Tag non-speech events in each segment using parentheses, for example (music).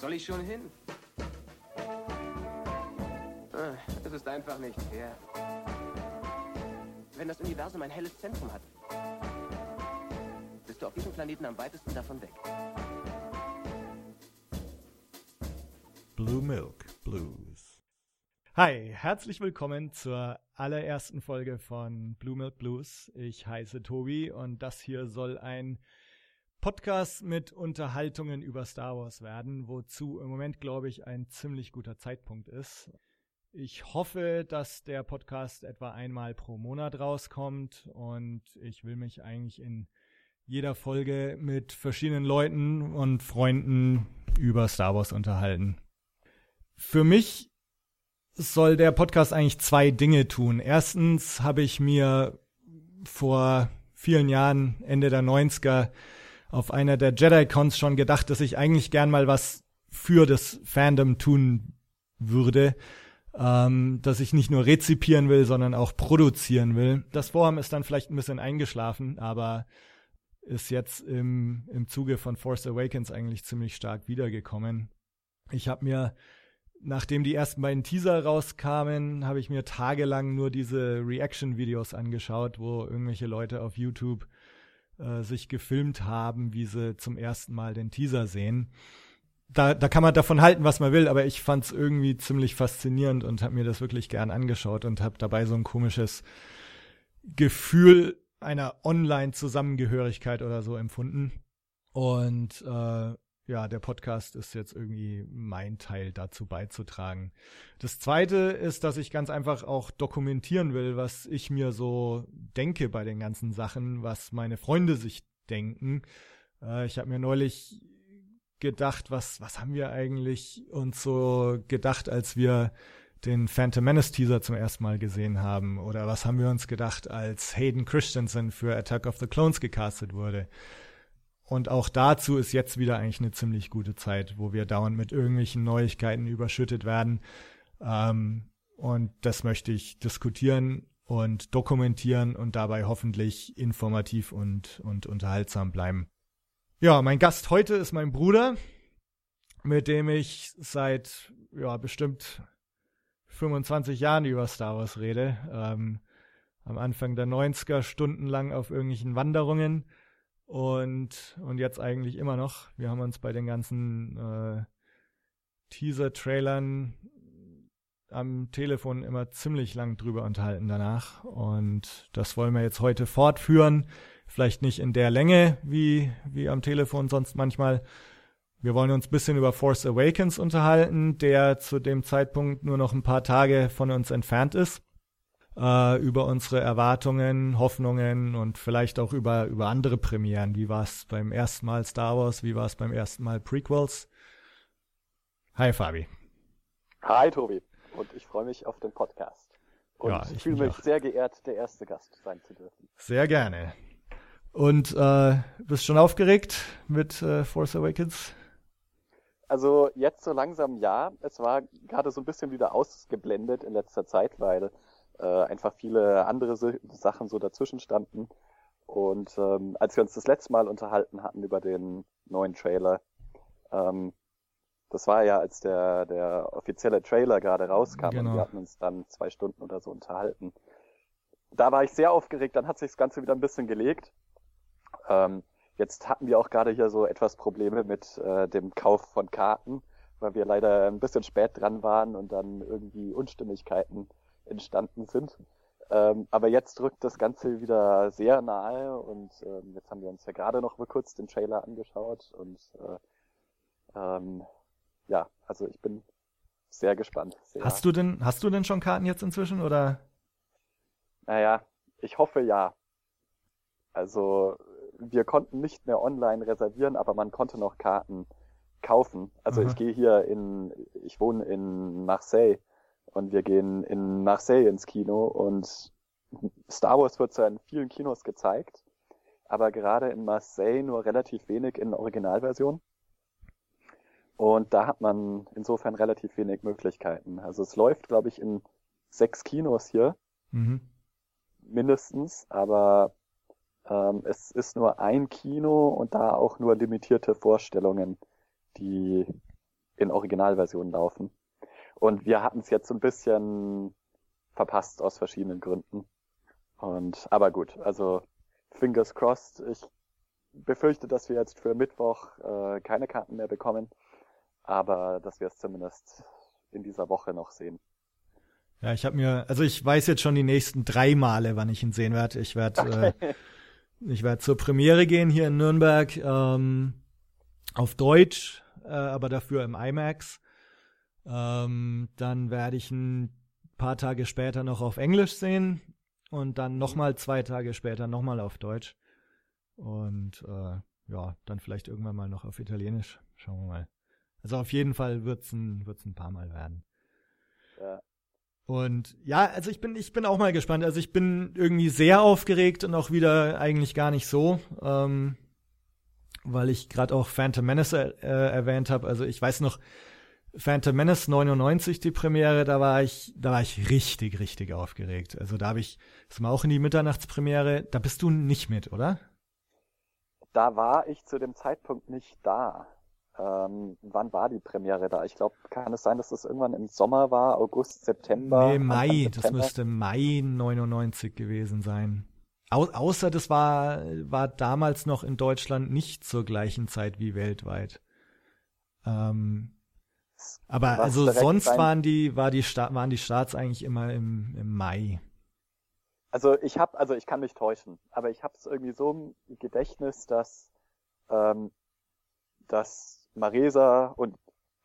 soll ich schon hin? Ah, Es ist einfach nicht fair. Wenn das Universum ein helles Zentrum hat, bist du auf diesem Planeten am weitesten davon weg. Blue Milk Blues. Hi, herzlich willkommen zur allerersten Folge von Blue Milk Blues. Ich heiße Tobi und das hier soll ein Podcast mit Unterhaltungen über Star Wars werden, wozu im Moment, glaube ich, ein ziemlich guter Zeitpunkt ist. Ich hoffe, dass der Podcast etwa einmal pro Monat rauskommt und ich will mich eigentlich in jeder Folge mit verschiedenen Leuten und Freunden über Star Wars unterhalten. Für mich soll der Podcast eigentlich zwei Dinge tun. Erstens habe ich mir vor vielen Jahren, Ende der 90er, auf einer der Jedi-Cons schon gedacht, dass ich eigentlich gern mal was für das Fandom tun würde, ähm, dass ich nicht nur rezipieren will, sondern auch produzieren will. Das Vorhaben ist dann vielleicht ein bisschen eingeschlafen, aber ist jetzt im, im Zuge von Force Awakens eigentlich ziemlich stark wiedergekommen. Ich habe mir, nachdem die ersten beiden Teaser rauskamen, habe ich mir tagelang nur diese Reaction-Videos angeschaut, wo irgendwelche Leute auf YouTube äh, sich gefilmt haben, wie sie zum ersten Mal den Teaser sehen. Da, da kann man davon halten, was man will, aber ich fand es irgendwie ziemlich faszinierend und habe mir das wirklich gern angeschaut und habe dabei so ein komisches Gefühl einer Online-Zusammengehörigkeit oder so empfunden. Und äh, ja, der Podcast ist jetzt irgendwie mein Teil dazu beizutragen. Das zweite ist, dass ich ganz einfach auch dokumentieren will, was ich mir so denke bei den ganzen Sachen, was meine Freunde sich denken. Äh, ich habe mir neulich gedacht, was, was haben wir eigentlich uns so gedacht, als wir den Phantom Menace Teaser zum ersten Mal gesehen haben? Oder was haben wir uns gedacht, als Hayden Christensen für Attack of the Clones gecastet wurde? Und auch dazu ist jetzt wieder eigentlich eine ziemlich gute Zeit, wo wir dauernd mit irgendwelchen Neuigkeiten überschüttet werden. Ähm, und das möchte ich diskutieren und dokumentieren und dabei hoffentlich informativ und, und unterhaltsam bleiben. Ja, mein Gast heute ist mein Bruder, mit dem ich seit ja bestimmt 25 Jahren über Star Wars rede. Ähm, am Anfang der 90er stundenlang auf irgendwelchen Wanderungen und, und jetzt eigentlich immer noch. Wir haben uns bei den ganzen äh, Teaser-Trailern am Telefon immer ziemlich lang drüber unterhalten danach. Und das wollen wir jetzt heute fortführen. Vielleicht nicht in der Länge wie, wie am Telefon sonst manchmal. Wir wollen uns ein bisschen über Force Awakens unterhalten, der zu dem Zeitpunkt nur noch ein paar Tage von uns entfernt ist. Äh, über unsere Erwartungen, Hoffnungen und vielleicht auch über, über andere Premieren. Wie war es beim ersten Mal Star Wars? Wie war es beim ersten Mal Prequels? Hi Fabi. Hi Tobi und ich freue mich auf den Podcast. Und Ja, ich fühle mich mich auch. sehr geehrt, der erste Gast sein zu dürfen. Sehr gerne. Und äh, bist schon aufgeregt mit äh, Force Awakens? Also jetzt so langsam ja. Es war gerade so ein bisschen wieder ausgeblendet in letzter Zeit, weil äh, einfach viele andere Sachen so dazwischen standen. Und ähm, als wir uns das letzte Mal unterhalten hatten über den neuen Trailer, ähm, das war ja, als der, der offizielle Trailer gerade rauskam Genau. und wir hatten uns dann zwei Stunden oder so unterhalten. Da war ich sehr aufgeregt, dann hat sich das Ganze wieder ein bisschen gelegt. Ähm, jetzt hatten wir auch gerade hier so etwas Probleme mit äh, dem Kauf von Karten, weil wir leider ein bisschen spät dran waren und dann irgendwie Unstimmigkeiten entstanden sind. Ähm, aber jetzt drückt das Ganze wieder sehr nahe und ähm, jetzt haben wir uns ja gerade noch mal kurz den Trailer angeschaut und äh, ähm, ja, also ich bin sehr gespannt. Sehr, Hast du denn, hast du denn schon Karten jetzt inzwischen oder? Naja, ich hoffe ja. Also wir konnten nicht mehr online reservieren, aber man konnte noch Karten kaufen. Also Aha. ich gehe hier in, ich wohne in Marseille und wir gehen in Marseille ins Kino und Star Wars wird zwar in vielen Kinos gezeigt, aber gerade in Marseille nur relativ wenig in Originalversion. Und da hat man insofern relativ wenig Möglichkeiten. Also es läuft, glaube ich, in sechs Kinos hier Mhm. mindestens, aber ähm, es ist nur ein Kino und da auch nur limitierte Vorstellungen, die in Originalversion laufen. Und wir hatten es jetzt so ein bisschen verpasst aus verschiedenen Gründen. Und aber gut, also fingers crossed. Ich befürchte, dass wir jetzt für Mittwoch äh, keine Karten mehr bekommen, aber dass wir es zumindest in dieser Woche noch sehen. Ja, ich habe mir, also ich weiß jetzt schon die nächsten drei Male, wann ich ihn sehen werde. Ich werde, okay. äh, (laughs) ich werde zur Premiere gehen hier in Nürnberg ähm, auf Deutsch, äh, aber dafür im IMAX. Ähm, dann werde ich ein paar Tage später noch auf Englisch sehen und dann nochmal zwei Tage später nochmal auf Deutsch. Und äh, ja, dann vielleicht irgendwann mal noch auf Italienisch. Schauen wir mal. Also auf jeden Fall wird's ein, wird's ein paar Mal werden. Ja. Und ja, also ich bin, ich bin auch mal gespannt. Also ich bin irgendwie sehr aufgeregt und auch wieder eigentlich gar nicht so, ähm, weil ich gerade auch Phantom Menace äh, erwähnt habe. Also ich weiß noch, Phantom Menace 99, die Premiere, da war ich, da war ich richtig, richtig aufgeregt. Also da habe ich, das war auch in die Mitternachtspremiere, da bist du nicht mit, oder? Da war ich zu dem Zeitpunkt nicht da. Ähm, wann war die Premiere da? Ich glaube, kann es sein, dass das irgendwann im Sommer war, August, September? Nee, Mai, September? das müsste Mai 99 gewesen sein. Au außer das war, war damals noch in Deutschland nicht zur gleichen Zeit wie weltweit. Ähm, aber Was also sonst waren die, war die waren die Starts eigentlich immer im, im Mai. Also ich habe, also ich kann mich täuschen, aber ich habe es irgendwie so im Gedächtnis, dass ähm, dass Maresa und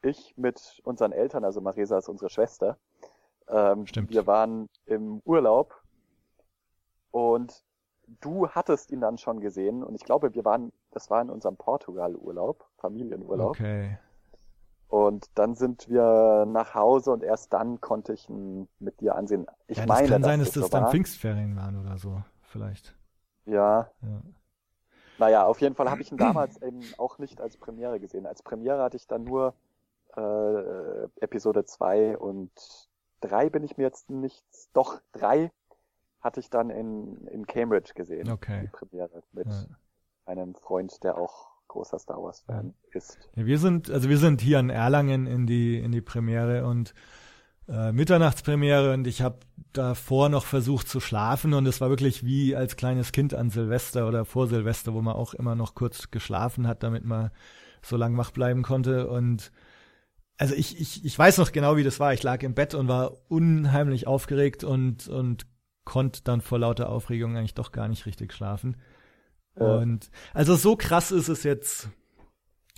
ich mit unseren Eltern, also Maresa ist unsere Schwester, ähm, Stimmt. wir waren im Urlaub und du hattest ihn dann schon gesehen und ich glaube, wir waren, das war in unserem Portugal-Urlaub, Familienurlaub. Okay. Und dann sind wir nach Hause und erst dann konnte ich ihn mit dir ansehen. Ich ja, das meine, kann sein, dass das, das dann war. Pfingstferien waren oder so, vielleicht. Ja. ja. Naja, auf jeden Fall habe ich ihn damals eben auch nicht als Premiere gesehen. Als Premiere hatte ich dann nur äh, Episode 2 und 3 bin ich mir jetzt nicht, doch 3 hatte ich dann in, in Cambridge gesehen. Okay. Die Premiere mit ja. einem Freund, der auch großer Star Wars Fan ist. Ja, wir sind, also wir sind hier in Erlangen in die, in die Premiere und äh, Mitternachtspremiere und ich habe davor noch versucht zu schlafen und es war wirklich wie als kleines Kind an Silvester oder vor Silvester, wo man auch immer noch kurz geschlafen hat, damit man so lang wach bleiben konnte und also ich, ich, ich weiß noch genau, wie das war. Ich lag im Bett und war unheimlich aufgeregt und, und konnte dann vor lauter Aufregung eigentlich doch gar nicht richtig schlafen. Und also so krass ist es jetzt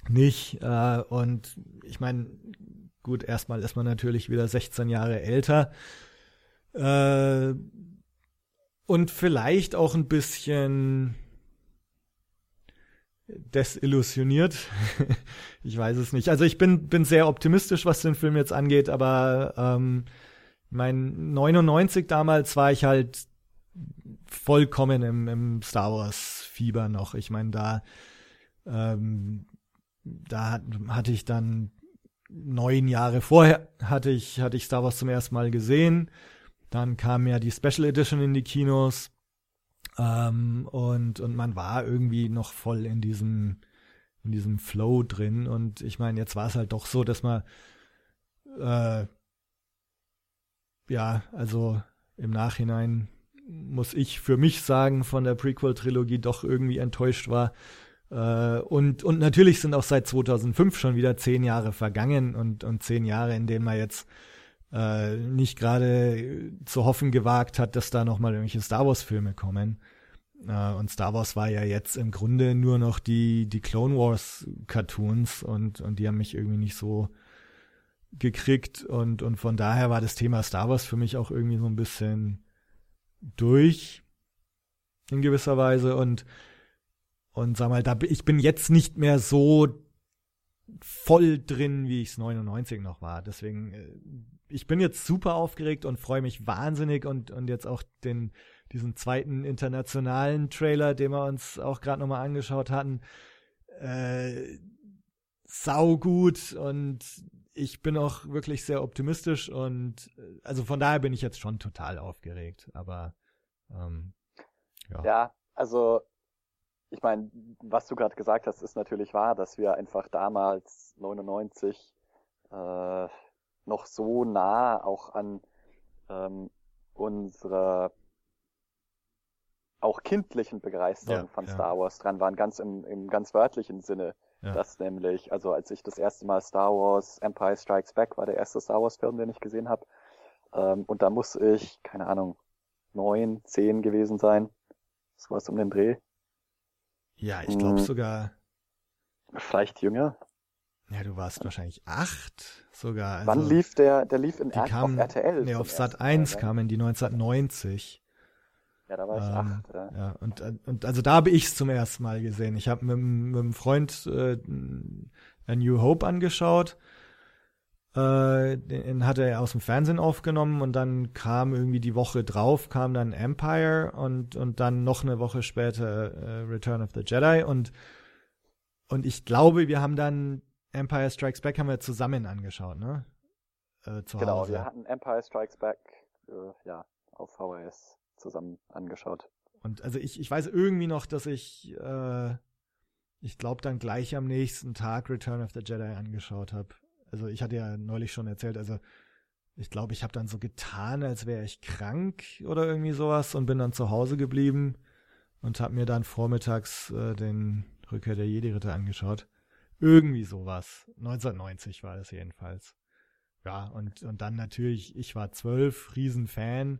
nicht. Äh, und ich meine, gut, erstmal ist man natürlich wieder 16 Jahre älter. Äh, und vielleicht auch ein bisschen desillusioniert. (laughs) ich weiß es nicht. Also ich bin, bin sehr optimistisch, was den Film jetzt angeht, aber ähm, mein 99 damals war ich halt vollkommen im, im Star Wars Fieber noch. Ich meine, da ähm, da hatte ich dann neun Jahre vorher hatte ich hatte ich Star Wars zum ersten Mal gesehen. Dann kam ja die Special Edition in die Kinos ähm, und und man war irgendwie noch voll in diesem in diesem Flow drin. Und ich meine, jetzt war es halt doch so, dass man äh, ja, also im Nachhinein muss ich für mich sagen, von der Prequel-Trilogie doch irgendwie enttäuscht war. Äh, und, und natürlich sind auch seit 2005 schon wieder zehn Jahre vergangen und, und zehn Jahre, in denen man jetzt äh, nicht gerade zu hoffen gewagt hat, dass da nochmal irgendwelche Star Wars-Filme kommen. Äh, und Star Wars war ja jetzt im Grunde nur noch die, die Clone Wars-Cartoons und, und die haben mich irgendwie nicht so gekriegt und, und von daher war das Thema Star Wars für mich auch irgendwie so ein bisschen durch in gewisser Weise und und sag mal, da ich bin jetzt nicht mehr so voll drin, wie ich es 99 noch war. Deswegen äh, ich bin jetzt super aufgeregt und freue mich wahnsinnig und und jetzt auch den diesen zweiten internationalen Trailer, den wir uns auch gerade nochmal angeschaut hatten, äh, sau gut und ich bin auch wirklich sehr optimistisch und äh, also von daher bin ich jetzt schon total aufgeregt. Aber ähm, ja. ja, also ich meine, was du gerade gesagt hast, ist natürlich wahr, dass wir einfach damals 99 äh, noch so nah auch an ähm, unsere auch kindlichen Begeisterung Ja, von ja. Star Wars dran waren, ganz im, im ganz wörtlichen Sinne. Ja. Das nämlich, also als ich das erste Mal Star Wars Empire Strikes Back war der erste Star Wars Film, den ich gesehen habe. Ähm, und da muss ich, keine Ahnung, neun, zehn gewesen sein. War es um den Dreh. Ja, ich glaube Mhm. sogar, Vielleicht jünger. ja, du warst wahrscheinlich acht sogar. Also, Wann lief der? Der lief in die R kam, auf RTL. Nee, auf Sat Mal, 1 ne? kamen die 1990. Ja, da war ich Ähm, acht. Ja. Ja, und, und also da habe ich es zum ersten Mal gesehen. Ich habe mit, mit einem Freund äh, A New Hope angeschaut. Äh, den hatte er aus dem Fernsehen aufgenommen und dann kam irgendwie die Woche drauf, kam dann Empire und, und dann noch eine Woche später äh, Return of the Jedi und, und ich glaube, wir haben dann Empire Strikes Back haben wir zusammen angeschaut, ne? Äh, zu Genau, Hause. wir hatten Empire Strikes Back äh, ja auf VHS zusammen angeschaut. Und also ich, ich weiß irgendwie noch, dass ich, äh, ich glaube, dann gleich am nächsten Tag Return of the Jedi angeschaut habe. Also ich hatte ja neulich schon erzählt, also ich glaube, ich habe dann so getan, als wäre ich krank oder irgendwie sowas und bin dann zu Hause geblieben und habe mir dann vormittags äh, den Rückkehr der Jedi-Ritter angeschaut. Irgendwie sowas. 1990 war das jedenfalls. Ja, und, und dann natürlich, ich war zwölf, Riesenfan.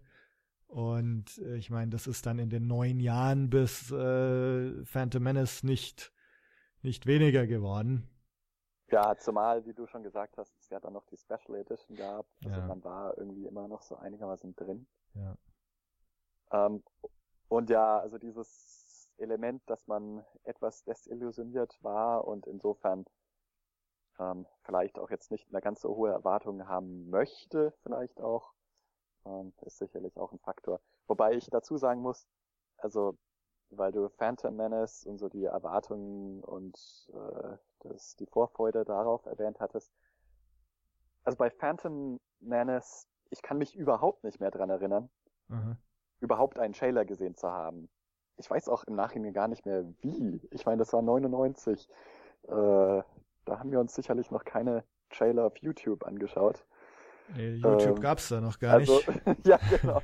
Und äh, ich meine, das ist dann in den neun Jahren bis äh, Phantom Menace nicht, nicht weniger geworden. Ja, zumal, wie du schon gesagt hast, es ja dann noch die Special Edition gab. Also Ja. man war irgendwie immer noch so einigermaßen drin. Ja. Ähm, und ja, also dieses Element, dass man etwas desillusioniert war und insofern ähm, vielleicht auch jetzt nicht mehr ganz so hohe Erwartungen haben möchte, vielleicht auch, ähm, ist sicherlich auch ein Faktor. Wobei ich dazu sagen muss, also weil du Phantom Menace und so die Erwartungen und äh, das, die Vorfreude darauf erwähnt hattest. Also bei Phantom Menace, ich kann mich überhaupt nicht mehr dran erinnern, Aha. überhaupt einen Trailer gesehen zu haben. Ich weiß auch im Nachhinein gar nicht mehr wie. Ich meine, das war 99. Äh, da haben wir uns sicherlich noch keine Trailer auf YouTube angeschaut. Nee, YouTube Ähm, gab's da noch gar also, nicht. (laughs) ja, genau.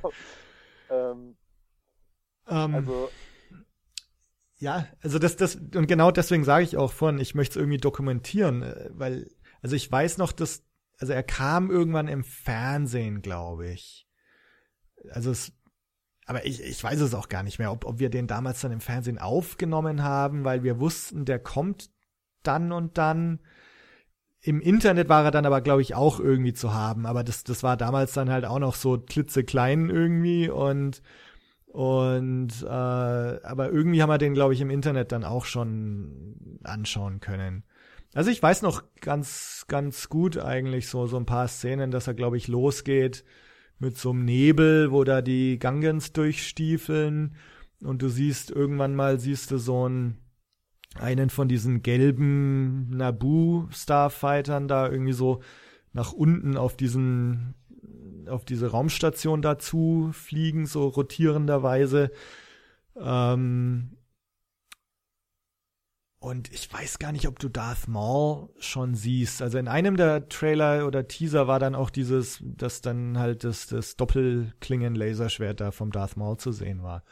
ähm, Ähm, also, Ja, also das, das, und genau deswegen sage ich auch vorhin, ich möchte es irgendwie dokumentieren, äh, weil, also ich weiß noch, dass, also er kam irgendwann im Fernsehen, glaube ich. Also es, aber ich, ich weiß es auch gar nicht mehr, ob, ob wir den damals dann im Fernsehen aufgenommen haben, weil wir wussten, der kommt dann und dann. Im Internet war er dann aber, glaube ich, auch irgendwie zu haben, aber das, das war damals dann halt auch noch so klitzeklein irgendwie und und äh, aber irgendwie haben wir den, glaube ich, im Internet dann auch schon anschauen können. Also ich weiß noch ganz, ganz gut eigentlich so, so ein paar Szenen, dass er, glaube ich, losgeht mit so einem Nebel, wo da die Gangens durchstiefeln und du siehst irgendwann mal, siehst du so einen, einen von diesen gelben Naboo-Starfightern da irgendwie so nach unten auf diesen auf diese Raumstation dazu fliegen, so rotierenderweise. Ähm und ich weiß gar nicht, ob du Darth Maul schon siehst. Also in einem der Trailer oder Teaser war dann auch dieses, dass dann halt das, das Doppelklingen-Laserschwert da vom Darth Maul zu sehen war.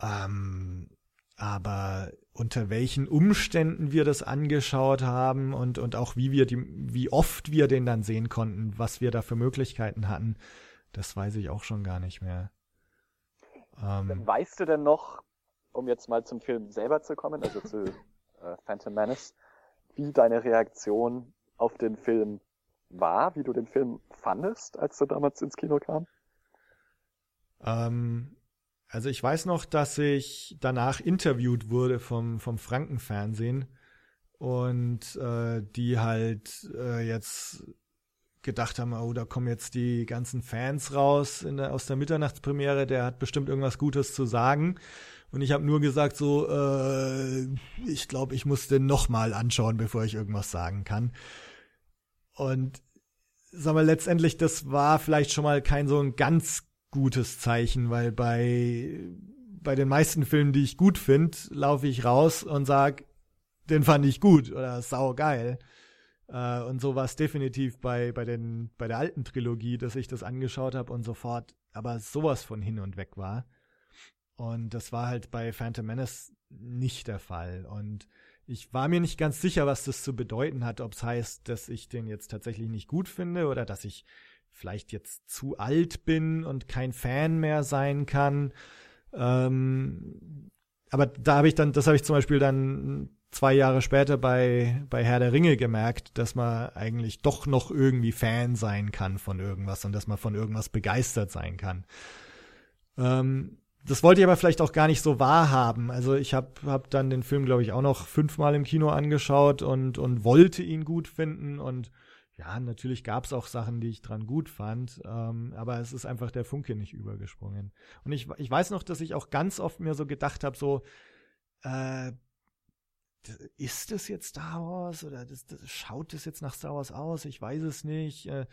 Ähm, aber unter welchen Umständen wir das angeschaut haben und, und auch wie wir die, wie oft wir den dann sehen konnten, was wir da für Möglichkeiten hatten, das weiß ich auch schon gar nicht mehr. Ähm, weißt du denn noch, um jetzt mal zum Film selber zu kommen, also zu (laughs) äh, Phantom Menace, wie deine Reaktion auf den Film war, wie du den Film fandest, als du damals ins Kino kam? ähm, also ich weiß noch, dass ich danach interviewt wurde vom, vom Frankenfernsehen und äh, die halt äh, jetzt gedacht haben, oh, da kommen jetzt die ganzen Fans raus in der, aus der Mitternachtspremiere, der hat bestimmt irgendwas Gutes zu sagen. Und ich habe nur gesagt, so, äh, ich glaube, ich muss den nochmal anschauen, bevor ich irgendwas sagen kann. Und sag mal, letztendlich, das war vielleicht schon mal kein so ein ganz gutes Zeichen, weil bei, bei den meisten Filmen, die ich gut finde, laufe ich raus und sag, den fand ich gut oder sau geil. Äh, und so war es definitiv bei, bei, den, bei der alten Trilogie, dass ich das angeschaut habe und sofort aber sowas von hin und weg war. Und das war halt bei Phantom Menace nicht der Fall. Und ich war mir nicht ganz sicher, was das zu bedeuten hat, ob es heißt, dass ich den jetzt tatsächlich nicht gut finde oder dass ich vielleicht jetzt zu alt bin und kein Fan mehr sein kann. Ähm, aber da habe ich dann, das habe ich zum Beispiel dann zwei Jahre später bei, bei Herr der Ringe gemerkt, dass man eigentlich doch noch irgendwie Fan sein kann von irgendwas und dass man von irgendwas begeistert sein kann. Ähm, das wollte ich aber vielleicht auch gar nicht so wahrhaben. Also ich habe hab dann den Film, glaube ich, auch noch fünfmal im Kino angeschaut und, und wollte ihn gut finden. Und ja, natürlich gab es auch Sachen, die ich dran gut fand, ähm, aber es ist einfach der Funke nicht übergesprungen. Und ich, ich weiß noch, dass ich auch ganz oft mir so gedacht habe, so, äh, ist das jetzt Star Wars oder das, das, schaut das jetzt nach Star Wars aus? Ich weiß es nicht. Äh,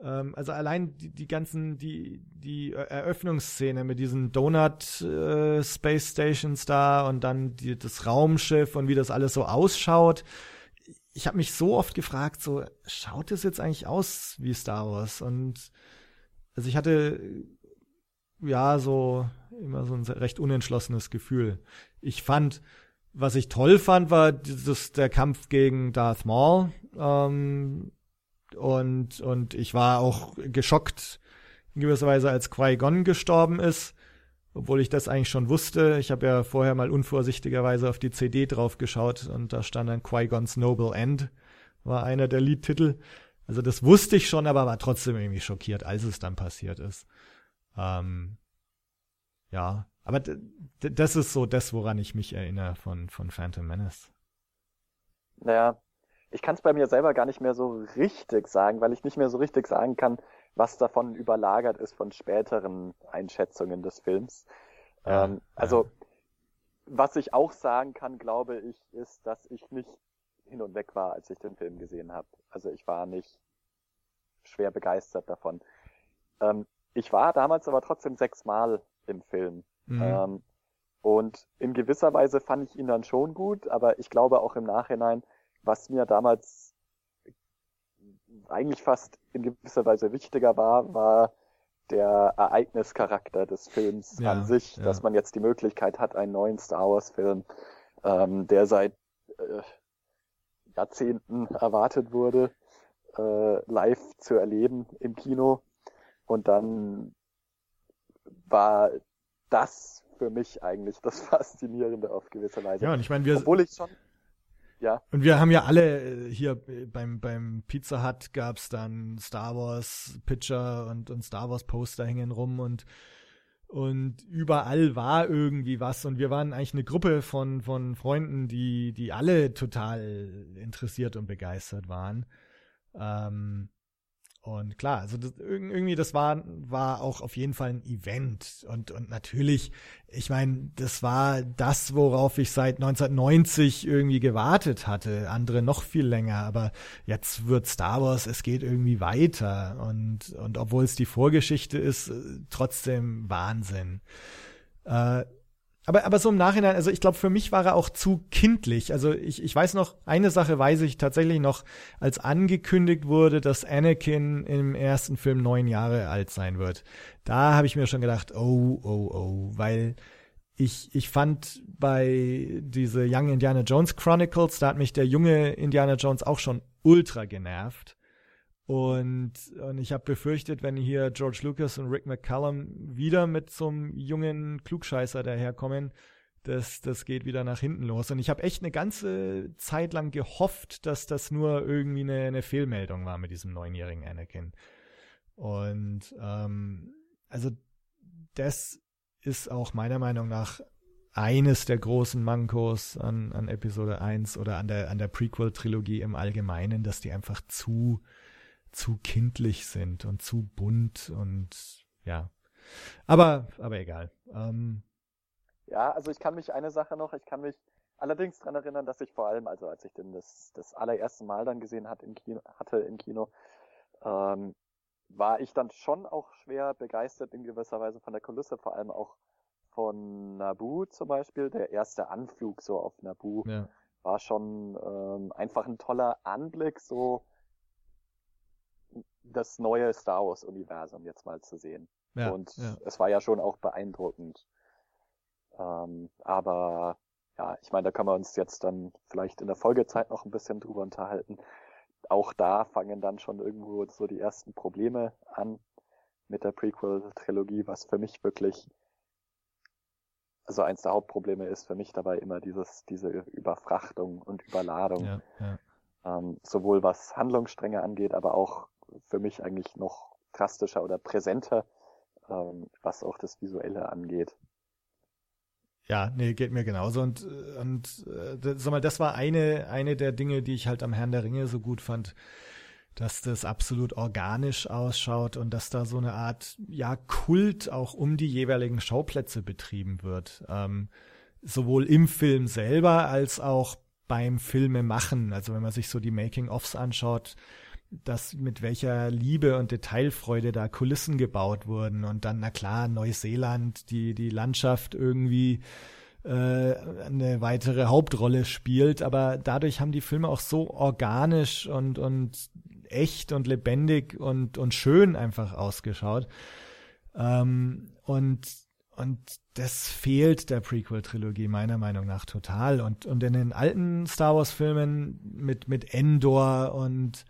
ähm, also allein die, die ganzen, die, die Eröffnungsszene mit diesen Donut äh, Space Stations da und dann die, das Raumschiff und wie das alles so ausschaut. Ich habe mich so oft gefragt, so schaut das jetzt eigentlich aus wie Star Wars? Und also ich hatte ja so immer so ein recht unentschlossenes Gefühl. Ich fand was ich toll fand, war dieses, der Kampf gegen Darth Maul. Ähm, und, und ich war auch geschockt in gewisser Weise, als Qui-Gon gestorben ist. Obwohl ich das eigentlich schon wusste. Ich habe ja vorher mal unvorsichtigerweise auf die CD drauf geschaut und da stand dann Qui-Gons Noble End, war einer der Liedtitel. Also das wusste ich schon, aber war trotzdem irgendwie schockiert, als es dann passiert ist. Ähm, ja, aber das ist so das, woran ich mich erinnere von, von Phantom Menace. Naja, ich kann es bei mir selber gar nicht mehr so richtig sagen, weil ich nicht mehr so richtig sagen kann, was davon überlagert ist von späteren Einschätzungen des Films. Ja, ähm, also, ja. was ich auch sagen kann, glaube ich, ist, dass ich nicht hin und weg war, als ich den Film gesehen habe. Also ich war nicht schwer begeistert davon. Ähm, ich war damals aber trotzdem sechsmal im Film. Mhm. Ähm, und in gewisser Weise fand ich ihn dann schon gut, aber ich glaube auch im Nachhinein, was mir damals eigentlich fast in gewisser Weise wichtiger war, war der Ereignischarakter des Films ja, an sich, ja. dass man jetzt die Möglichkeit hat, einen neuen Star Wars Film, ähm, der seit äh, Jahrzehnten erwartet wurde, äh, live zu erleben im Kino. Und dann war das für mich eigentlich das (laughs) Faszinierende auf gewisse Weise. Ja, und ich meine, wir. Obwohl ich schon. Ja. Und wir haben ja alle äh, hier beim, beim Pizza Hut gab's dann Star Wars Picture und, und Star Wars Poster hängen rum und und überall war irgendwie was und wir waren eigentlich eine Gruppe von von Freunden, die die alle total interessiert und begeistert waren. Ähm, und klar, also das, irgendwie, das war, war auch auf jeden Fall ein Event. Und, und natürlich, ich meine, das war das, worauf ich seit 1990 irgendwie gewartet hatte. Andere noch viel länger. Aber jetzt wird Star Wars, es geht irgendwie weiter. Und, und obwohl es die Vorgeschichte ist, äh, trotzdem Wahnsinn. Äh, aber, aber so im Nachhinein, also ich glaube, für mich war er auch zu kindlich. Also ich, ich weiß noch, eine Sache weiß ich tatsächlich noch, als angekündigt wurde, dass Anakin im ersten Film neun Jahre alt sein wird. Da habe ich mir schon gedacht, oh, oh, oh, weil ich, ich fand bei diese Young Indiana Jones Chronicles, da hat mich der junge Indiana Jones auch schon ultra genervt. Und, und ich habe befürchtet, wenn hier George Lucas und Rick McCallum wieder mit so einem jungen Klugscheißer daherkommen, das, das geht wieder nach hinten los. Und ich habe echt eine ganze Zeit lang gehofft, dass das nur irgendwie eine, eine Fehlmeldung war mit diesem neunjährigen Anakin. Und ähm, also das ist auch meiner Meinung nach eines der großen Mankos an, an Episode 1 oder an der, an der Prequel-Trilogie im Allgemeinen, dass die einfach zu zu kindlich sind und zu bunt und ja. Aber, aber egal. Ähm, ja, also ich kann mich eine Sache noch, ich kann mich allerdings dran erinnern, dass ich vor allem, also als ich den das, das allererste Mal dann gesehen hat im Kino, hatte im Kino, ähm, war ich dann schon auch schwer begeistert in gewisser Weise von der Kulisse, vor allem auch von Nabu zum Beispiel, der erste Anflug so auf Nabu. Ja. war schon ähm, einfach ein toller Anblick, so das neue Star Wars Universum jetzt mal zu sehen. Ja, und ja. es war ja schon auch beeindruckend. Ähm, aber ja, ich meine, da können wir uns jetzt dann vielleicht in der Folgezeit noch ein bisschen drüber unterhalten. Auch da fangen dann schon irgendwo so die ersten Probleme an mit der Prequel-Trilogie, was für mich wirklich, also eins der Hauptprobleme ist für mich dabei immer dieses, diese Überfrachtung und Überladung. Ja. Ähm, sowohl was Handlungsstränge angeht, aber auch für mich eigentlich noch drastischer oder präsenter, ähm, was auch das Visuelle angeht. Ja, nee, geht mir genauso. Und, und äh, sag mal, das war eine, eine der Dinge, die ich halt am Herrn der Ringe so gut fand, dass das absolut organisch ausschaut und dass da so eine Art, ja, Kult auch um die jeweiligen Schauplätze betrieben wird. Ähm, sowohl im Film selber als auch beim Filme machen. Also wenn man sich so die Making-ofs anschaut, dass mit welcher Liebe und Detailfreude da Kulissen gebaut wurden und dann, na klar, Neuseeland, die, die Landschaft irgendwie äh, eine weitere Hauptrolle spielt, aber dadurch haben die Filme auch so organisch und, und echt und lebendig und, und schön einfach ausgeschaut. Ähm, und, und das fehlt der Prequel-Trilogie meiner Meinung nach total. Und, und in den alten Star Wars-Filmen mit, mit Endor und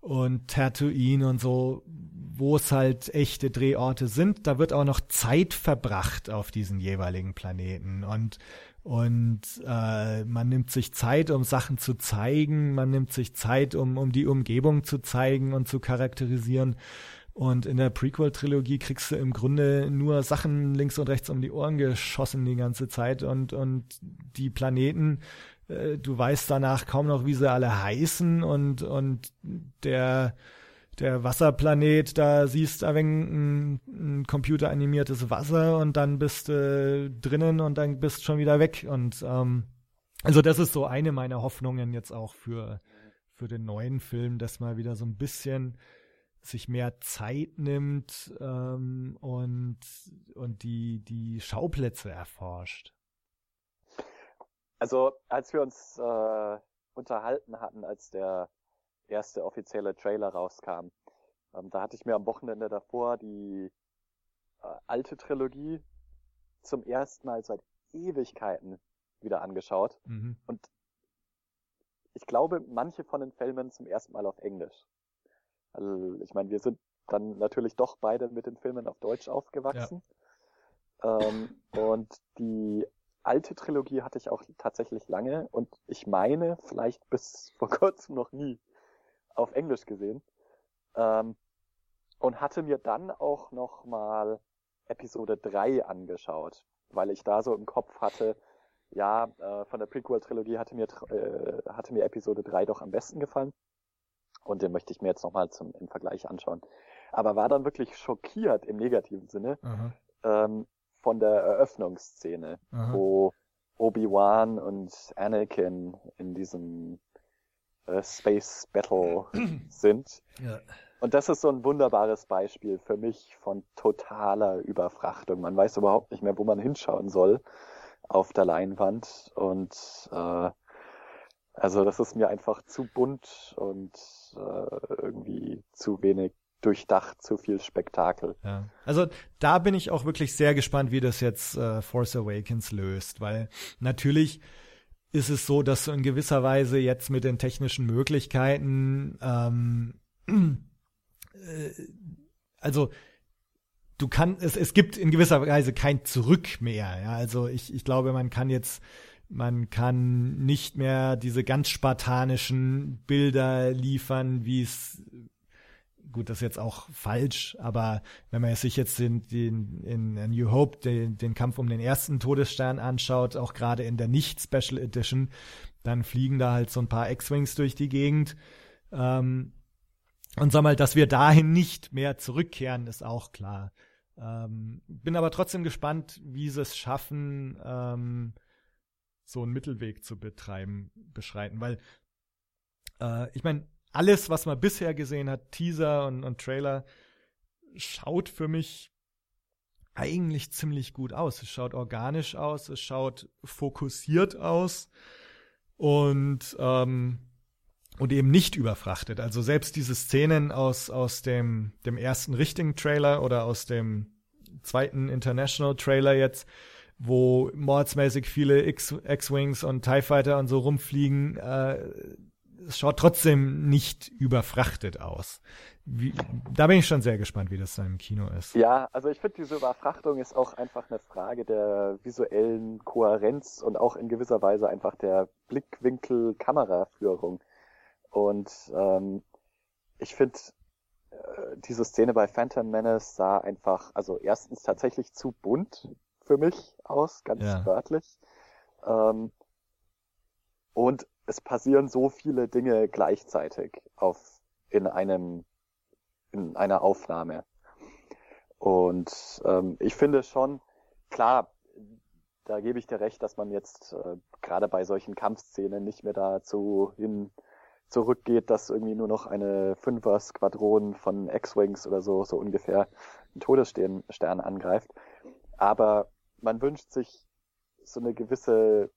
und Tatooine und so, wo es halt echte Drehorte sind. Da wird auch noch Zeit verbracht auf diesen jeweiligen Planeten und und äh, man nimmt sich Zeit, um Sachen zu zeigen, man nimmt sich Zeit, um, um die Umgebung zu zeigen und zu charakterisieren. Und in der Prequel-Trilogie kriegst du im Grunde nur Sachen links und rechts um die Ohren geschossen die ganze Zeit und, und die Planeten äh, du weißt danach kaum noch, wie sie alle heißen und, und der, der Wasserplanet, da siehst du ein, ein computeranimiertes Wasser und dann bist du drinnen und dann bist schon wieder weg. Und ähm, also das ist so eine meiner Hoffnungen jetzt auch für, für den neuen Film, dass mal wieder so ein bisschen sich mehr Zeit nimmt ähm, und, und die, die Schauplätze erforscht. Also, als wir uns äh, unterhalten hatten, als der erste offizielle Trailer rauskam, ähm, da hatte ich mir am Wochenende davor die äh, alte Trilogie zum ersten Mal seit Ewigkeiten wieder angeschaut. Mhm. Und ich glaube, manche von den Filmen zum ersten Mal auf Englisch. Also, ich meine, wir sind dann natürlich doch beide mit den Filmen auf Deutsch aufgewachsen. Ja. Ähm, und die alte Trilogie hatte ich auch tatsächlich lange und ich meine, vielleicht bis (laughs) vor kurzem noch nie auf Englisch gesehen. Ähm, und hatte mir dann auch noch mal Episode 3 angeschaut, weil ich da so im Kopf hatte, ja, äh, von der Prequel-Trilogie hatte mir, äh, hatte mir Episode 3 doch am besten gefallen. Und den möchte ich mir jetzt nochmal zum, im Vergleich anschauen. Aber war dann wirklich schockiert im negativen Sinne, ähm, von der Eröffnungsszene, Aha. wo Obi-Wan und Anakin in diesem äh, Space Battle (clears throat) sind. Ja. Und das ist so ein wunderbares Beispiel für mich von totaler Überfrachtung. Man weiß überhaupt nicht mehr, wo man hinschauen soll auf der Leinwand. Und äh, also das ist mir einfach zu bunt und äh, irgendwie zu wenig durchdacht, zu viel Spektakel. Ja. Also da bin ich auch wirklich sehr gespannt, wie das jetzt äh, Force Awakens löst, weil natürlich ist es so, dass du in gewisser Weise jetzt mit den technischen Möglichkeiten, ähm, äh, also du kannst, es, es gibt in gewisser Weise kein Zurück mehr. Ja? Also ich, ich glaube, man kann jetzt man kann nicht mehr diese ganz spartanischen Bilder liefern, wie es gut, das ist jetzt auch falsch, aber wenn man sich jetzt den, den in New Hope den, den Kampf um den ersten Todesstern anschaut, auch gerade in der Nicht-Special Edition, dann fliegen da halt so ein paar X-Wings durch die Gegend. Ähm, und sag mal, dass wir dahin nicht mehr zurückkehren, ist auch klar. Ähm, bin aber trotzdem gespannt, wie sie es schaffen, ähm, so einen Mittelweg zu betreiben, beschreiten, weil äh, ich meine, alles, was man bisher gesehen hat, Teaser und, und Trailer, schaut für mich eigentlich ziemlich gut aus. Es schaut organisch aus, es schaut fokussiert aus und ähm, und eben nicht überfrachtet. Also selbst diese Szenen aus aus dem dem ersten richtigen Trailer oder aus dem zweiten International Trailer jetzt, wo mordsmäßig viele X-Wings und TIE Fighter und so rumfliegen, äh, es schaut trotzdem nicht überfrachtet aus. Wie, da bin ich schon sehr gespannt, wie das da im Kino ist. Ja, also ich finde, diese Überfrachtung ist auch einfach eine Frage der visuellen Kohärenz und auch in gewisser Weise einfach der Blickwinkel-Kameraführung. Und ähm, ich finde, äh, diese Szene bei Phantom Menace sah einfach, also erstens tatsächlich zu bunt für mich aus, ganz ja. wörtlich. Ähm, und es passieren so viele Dinge gleichzeitig auf in einem in einer Aufnahme. Und ähm, ich finde schon, klar, da gebe ich dir recht, dass man jetzt äh, gerade bei solchen Kampfszenen nicht mehr dazu hin zurückgeht, dass irgendwie nur noch eine Fünfer-Squadron von X-Wings oder so, so ungefähr einen Todesstern angreift. Aber man wünscht sich so eine gewisse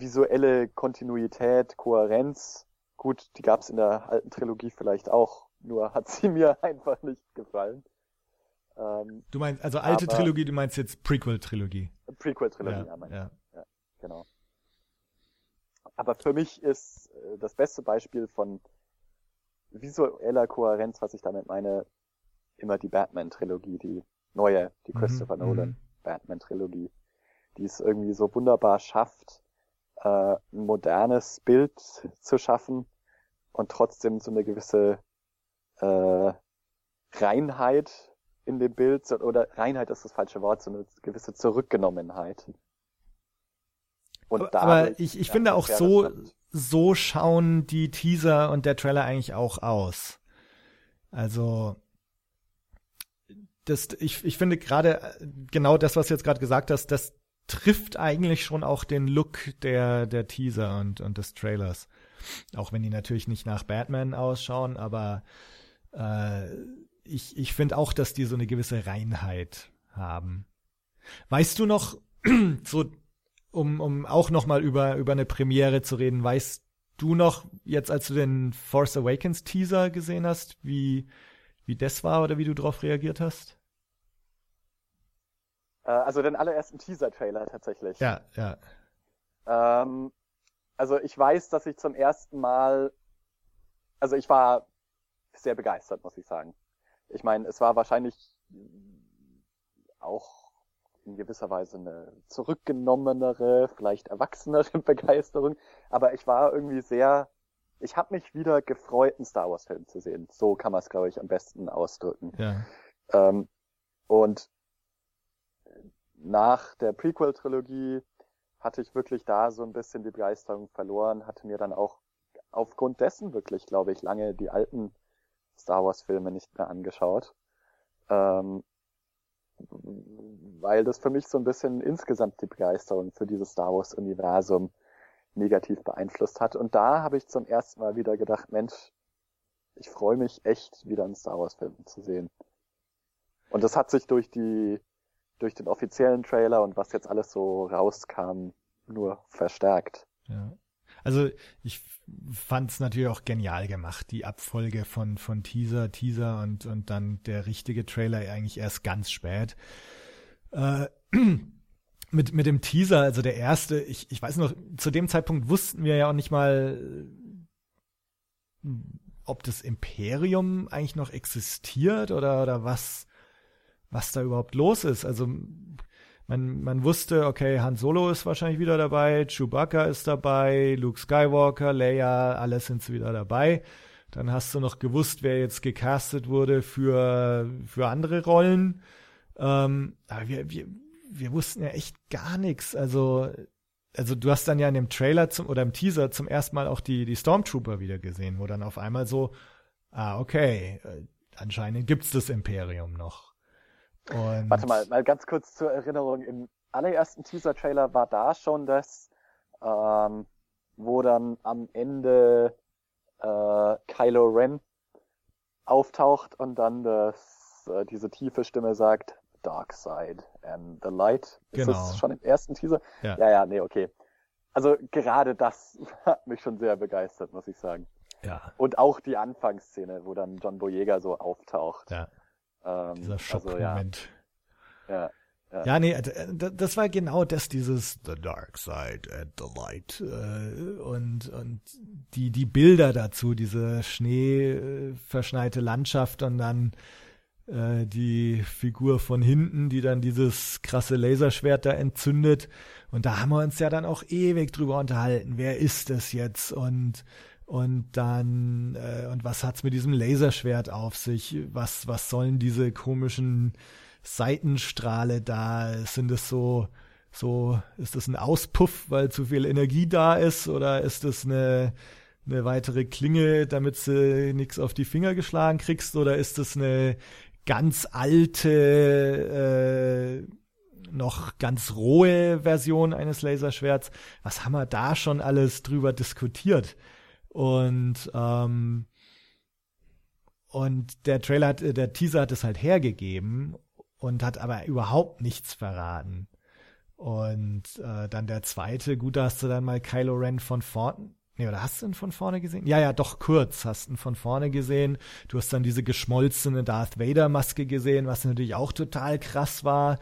visuelle Kontinuität, Kohärenz. Gut, die gab es in der alten Trilogie vielleicht auch, nur (laughs) hat sie mir einfach nicht gefallen. Ähm, du meinst, also alte aber, Trilogie, du meinst jetzt Prequel-Trilogie. Prequel-Trilogie, ja, ja, mein ja. ja, genau. Aber für mich ist äh, das beste Beispiel von visueller Kohärenz, was ich damit meine, immer die Batman-Trilogie, die neue, die mhm, Christopher mhm, Nolan Batman-Trilogie, die es irgendwie so wunderbar schafft, äh, ein modernes Bild zu schaffen und trotzdem so eine gewisse äh, Reinheit in dem Bild, oder Reinheit ist das falsche Wort, so eine gewisse Zurückgenommenheit. Und aber, aber ich, ich finde auch so, so schauen die Teaser und der Trailer eigentlich auch aus. Also, das, ich, ich finde gerade äh, genau das, was du jetzt gerade gesagt hast, das trifft eigentlich schon auch den Look der, der Teaser und, und des Trailers. Auch wenn die natürlich nicht nach Batman ausschauen, aber äh, ich, ich finde auch, dass die so eine gewisse Reinheit haben. Weißt du noch, (clears throat) so um, um auch noch mal über, über eine Premiere zu reden, weißt du noch, jetzt als du den Force Awakens Teaser gesehen hast, wie, wie das war oder wie du darauf reagiert hast? Äh, also den allerersten Teaser-Trailer tatsächlich. Ja, ja. Ähm, also ich weiß, dass ich zum ersten Mal, also ich war sehr begeistert, muss ich sagen. Ich meine, es war wahrscheinlich auch in gewisser Weise eine zurückgenommenere, vielleicht erwachsenere (laughs) Begeisterung, aber ich war irgendwie sehr, ich habe mich wieder gefreut, einen Star Wars Film zu sehen. So kann man es, glaube ich, am besten ausdrücken. Ja. Ähm, und nach der Prequel-Trilogie hatte ich wirklich da so ein bisschen die Begeisterung verloren, hatte mir dann auch aufgrund dessen wirklich, glaube ich, lange die alten Star Wars-Filme nicht mehr angeschaut. Ähm, weil das für mich so ein bisschen insgesamt die Begeisterung für dieses Star Wars-Universum negativ beeinflusst hat. Und da habe ich zum ersten Mal wieder gedacht, Mensch, ich freue mich echt, wieder einen Star Wars-Film zu sehen. Und das hat sich durch die durch den offiziellen Trailer und was jetzt alles so rauskam, nur verstärkt. Ja. Also ich fand es natürlich auch genial gemacht, die Abfolge von, von Teaser, Teaser und, und dann der richtige Trailer eigentlich erst ganz spät. Äh, (clears throat) mit, mit dem Teaser, also der erste, ich, ich weiß noch, zu dem Zeitpunkt wussten wir ja auch nicht mal, ob das Imperium eigentlich noch existiert oder, oder was, was da überhaupt los ist. Also man, man wusste, okay, Han Solo ist wahrscheinlich wieder dabei, Chewbacca ist dabei, Luke Skywalker, Leia, alles sind wieder dabei. Dann hast du noch gewusst, wer jetzt gecastet wurde für, für andere Rollen. Ähm, aber wir, wir, wir wussten ja echt gar nichts. Also, also du hast dann ja in dem Trailer zum, oder im Teaser zum ersten Mal auch die, die Stormtrooper wieder gesehen, wo dann auf einmal so, ah, okay, äh, anscheinend gibt's das Imperium noch. Und Warte mal, mal ganz kurz zur Erinnerung. Im allerersten Teaser-Trailer war da schon das, ähm, wo dann am Ende äh, Kylo Ren auftaucht und dann das, äh, diese tiefe Stimme sagt, dark side and the light. Ist Genau. das schon im ersten Teaser? Ja. ja, ja, nee, okay. Also gerade das (laughs) hat mich schon sehr begeistert, muss ich sagen. Ja, Und auch die Anfangsszene, wo dann John Boyega so auftaucht. ja, Ähm, dieser also, ja, Schockmoment. ja, Ja, nee, d- das war genau das, dieses The Dark Side and the Light äh, und und die die Bilder dazu, diese schneeverschneite Landschaft und dann äh, die Figur von hinten, die dann dieses krasse Laserschwert da entzündet. Und da haben wir uns ja dann auch ewig drüber unterhalten, wer ist das jetzt? Und und dann äh, und was hat's mit diesem Laserschwert auf sich? Was was sollen diese komischen Seitenstrahle da? Sind es so, so, ist das ein Auspuff, weil zu viel Energie da ist, oder ist das eine, eine weitere Klinge, damit du nichts auf die Finger geschlagen kriegst, oder ist das eine ganz alte, äh, noch ganz rohe Version eines Laserschwerts? Was haben wir da schon alles drüber diskutiert? Und ähm, und der Trailer hat, der Teaser hat es halt hergegeben und hat aber überhaupt nichts verraten. Und äh, dann der zweite, gut, da hast du dann mal Kylo Ren von vorne. Nee, oder hast du ihn von vorne gesehen? Ja, ja, doch kurz hast du ihn von vorne gesehen. Du hast dann diese geschmolzene Darth Vader Maske gesehen, was natürlich auch total krass war.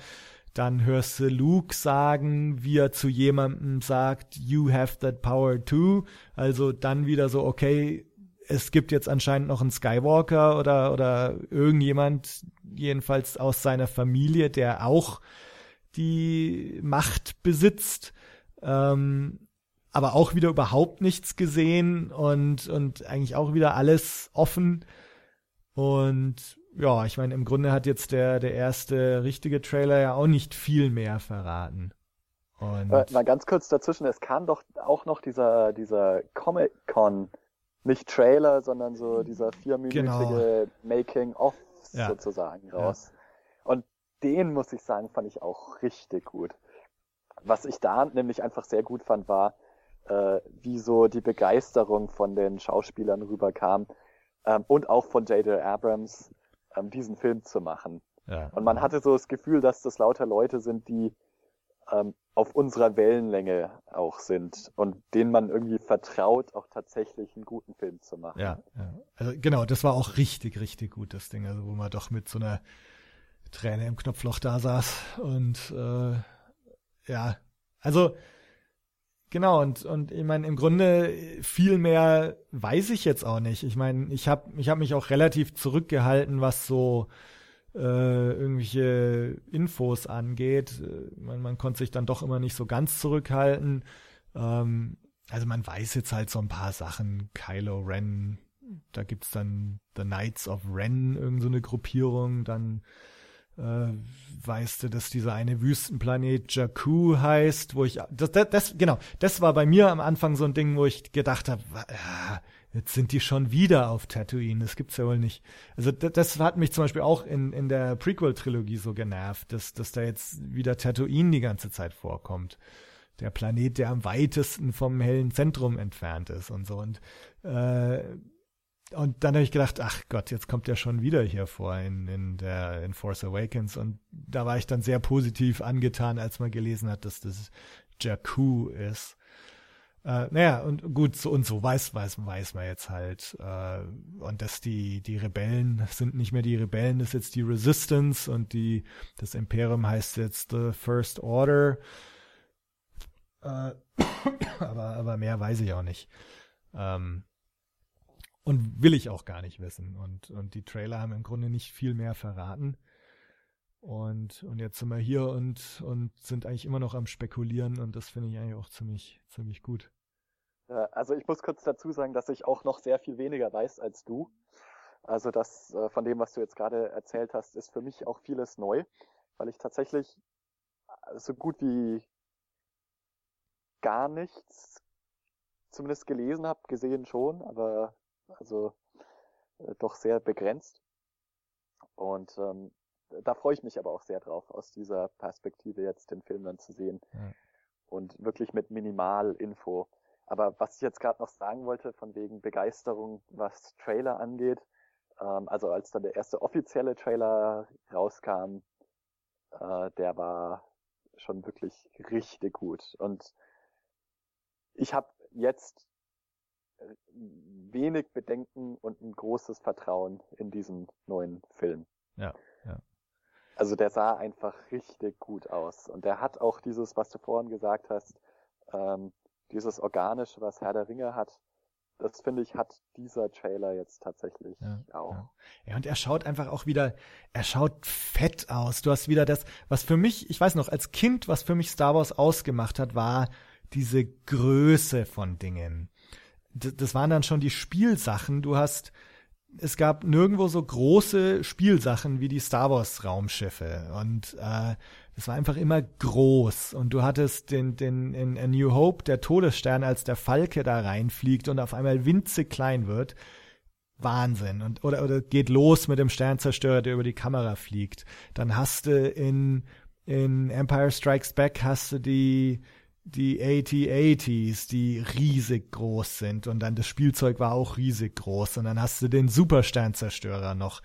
Dann hörst du Luke sagen, wie er zu jemandem sagt, you have that power too. Also dann wieder so, okay, es gibt jetzt anscheinend noch einen Skywalker oder, oder irgendjemand, jedenfalls aus seiner Familie, der auch die Macht besitzt. Ähm, aber auch wieder überhaupt nichts gesehen und, und eigentlich auch wieder alles offen. Und ja, ich meine, im Grunde hat jetzt der, der erste richtige Trailer ja auch nicht viel mehr verraten. Und Äh, mal ganz kurz dazwischen, es kam doch auch noch dieser, dieser Comic-Con, nicht Trailer, sondern so dieser vierminütige Making-of Genau. Ja. sozusagen raus. Und den, muss ich sagen, fand ich auch richtig gut. Was ich da nämlich einfach sehr gut fand, war, äh, wie so die Begeisterung von den Schauspielern rüberkam ähm, und auch von J.J. Abrams, ähm, diesen Film zu machen. ja. Und man hatte so das Gefühl, dass das lauter Leute sind, die ähm, auf unserer Wellenlänge auch sind und denen man irgendwie vertraut, auch tatsächlich einen guten Film zu machen. Ja, ja. Also genau, das war auch richtig, richtig gut, das Ding, also wo man doch mit so einer Träne im Knopfloch da saß und äh, ja, also genau und und ich meine im Grunde viel mehr weiß ich jetzt auch nicht. Ich meine, ich habe ich habe mich auch relativ zurückgehalten, was so äh, irgendwelche Infos angeht. Man, man konnte sich dann doch immer nicht so ganz zurückhalten. Ähm, also man weiß jetzt halt so ein paar Sachen. Kylo Ren, da gibt's dann The Knights of Ren, irgend so eine Gruppierung. Dann äh, weißt du, dass dieser eine Wüstenplanet Jakku heißt, wo ich das, das, das genau, das war bei mir am Anfang so ein Ding, wo ich gedacht habe, ja, jetzt sind die schon wieder auf Tatooine, das gibt's ja wohl nicht. Also das, das hat mich zum Beispiel auch in, in der Prequel-Trilogie so genervt, dass, dass da jetzt wieder Tatooine die ganze Zeit vorkommt. Der Planet, der am weitesten vom hellen Zentrum entfernt ist und so. Und äh, und dann habe ich gedacht, ach Gott, jetzt kommt er schon wieder hier vor in, in der in Force Awakens. Und da war ich dann sehr positiv angetan, als man gelesen hat, dass das Jakku ist. Äh, naja, und gut, so und so weiß, weiß, weiß man jetzt halt. Äh, und dass die, die Rebellen sind nicht mehr die Rebellen, das ist jetzt die Resistance und die, das Imperium heißt jetzt The First Order. Äh, (coughs) aber, aber mehr weiß ich auch nicht. Ähm, und will ich auch gar nicht wissen. Und, und die Trailer haben im Grunde nicht viel mehr verraten. Und, und jetzt sind wir hier und, und sind eigentlich immer noch am Spekulieren und das finde ich eigentlich auch ziemlich, ziemlich gut. Also ich muss kurz dazu sagen, dass ich auch noch sehr viel weniger weiß als du. Also das äh, von dem, was du jetzt gerade erzählt hast, ist für mich auch vieles neu, weil ich tatsächlich äh, so gut wie gar nichts zumindest gelesen habe, gesehen schon, aber also äh, doch sehr begrenzt. Und ähm, da freue ich mich aber auch sehr drauf, aus dieser Perspektive jetzt den Film dann zu sehen. Ja. Und wirklich mit Minimalinfo. Aber was ich jetzt gerade noch sagen wollte, von wegen Begeisterung, was Trailer angeht, ähm, also als dann der erste offizielle Trailer rauskam, äh, der war schon wirklich richtig gut. Und ich habe jetzt wenig Bedenken und ein großes Vertrauen in diesen neuen Film. Ja, ja. Also der sah einfach richtig gut aus. Und der hat auch dieses, was du vorhin gesagt hast, ähm, dieses Organische, was Herr der Ringe hat, das finde ich, hat dieser Trailer jetzt tatsächlich ja, auch. Ja. ja, und er schaut einfach auch wieder, er schaut fett aus. Du hast wieder das, was für mich, ich weiß noch, als Kind, was für mich Star Wars ausgemacht hat, war diese Größe von Dingen. Das, das waren dann schon die Spielsachen. Du hast, es gab nirgendwo so große Spielsachen wie die Star Wars Raumschiffe und äh, es war einfach immer groß und du hattest den den in A New Hope der Todesstern als der Falke da reinfliegt und auf einmal winzig klein wird. Wahnsinn und oder oder geht los mit dem Sternzerstörer, der über die Kamera fliegt. Dann hast du in in Empire Strikes Back hast du die die AT-80s, die riesig groß sind. Und dann das Spielzeug war auch riesig groß und dann hast du den Supersternzerstörer noch.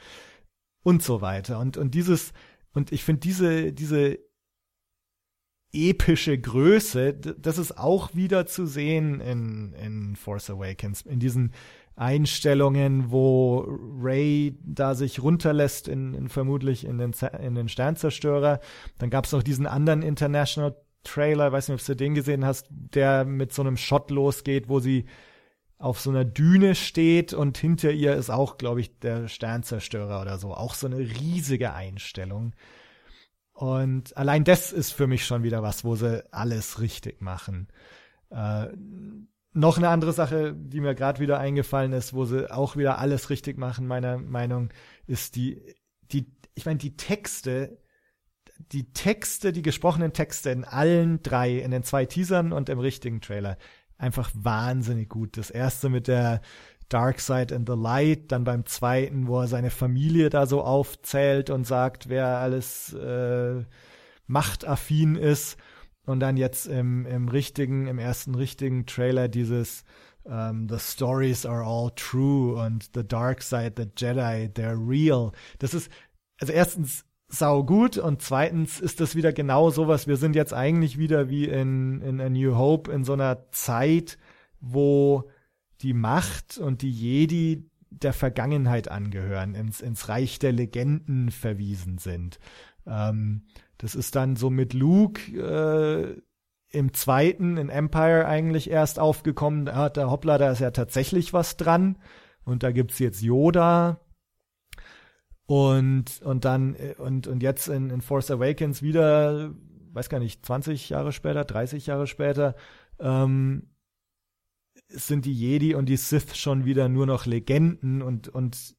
Und so weiter. Und und dieses und ich finde diese diese epische Größe, das ist auch wieder zu sehen in in Force Awakens. In diesen Einstellungen, wo Ray da sich runterlässt in, in vermutlich in den in den Sternzerstörer. Dann gab es noch diesen anderen International Trailer, weiß nicht, ob du den gesehen hast, der mit so einem Shot losgeht, wo sie auf so einer Düne steht und hinter ihr ist auch, glaube ich, der Sternzerstörer oder so. Auch so eine riesige Einstellung. Und allein das ist für mich schon wieder was, wo sie alles richtig machen. Äh, noch eine andere Sache, die mir gerade wieder eingefallen ist, wo sie auch wieder alles richtig machen, meiner Meinung, ist die, die, ich meine, die Texte, die Texte, die gesprochenen Texte in allen drei, in den zwei Teasern und im richtigen Trailer, einfach wahnsinnig gut. Das erste mit der Dark Side and the Light, dann beim zweiten, wo er seine Familie da so aufzählt und sagt, wer alles äh, machtaffin ist. Und dann jetzt im, im richtigen, im ersten richtigen Trailer dieses um, ähm, The stories are all true und The Dark Side, The Jedi, they're real. Das ist, also erstens sau gut und zweitens ist das wieder genau sowas. Wir sind jetzt eigentlich wieder wie in, in A New Hope in so einer Zeit, wo die Macht und die Jedi der Vergangenheit angehören, ins, ins Reich der Legenden verwiesen sind. Ähm, das ist dann so mit Luke äh, im zweiten, in Empire eigentlich erst aufgekommen. Da hat der Hoppla, da ist ja tatsächlich was dran. Und da gibt's jetzt Yoda, und, und dann, äh, und, und jetzt in, in Force Awakens wieder, weiß gar nicht, 20 Jahre später, 30 Jahre später, ähm, sind die Jedi und die Sith schon wieder nur noch Legenden und, und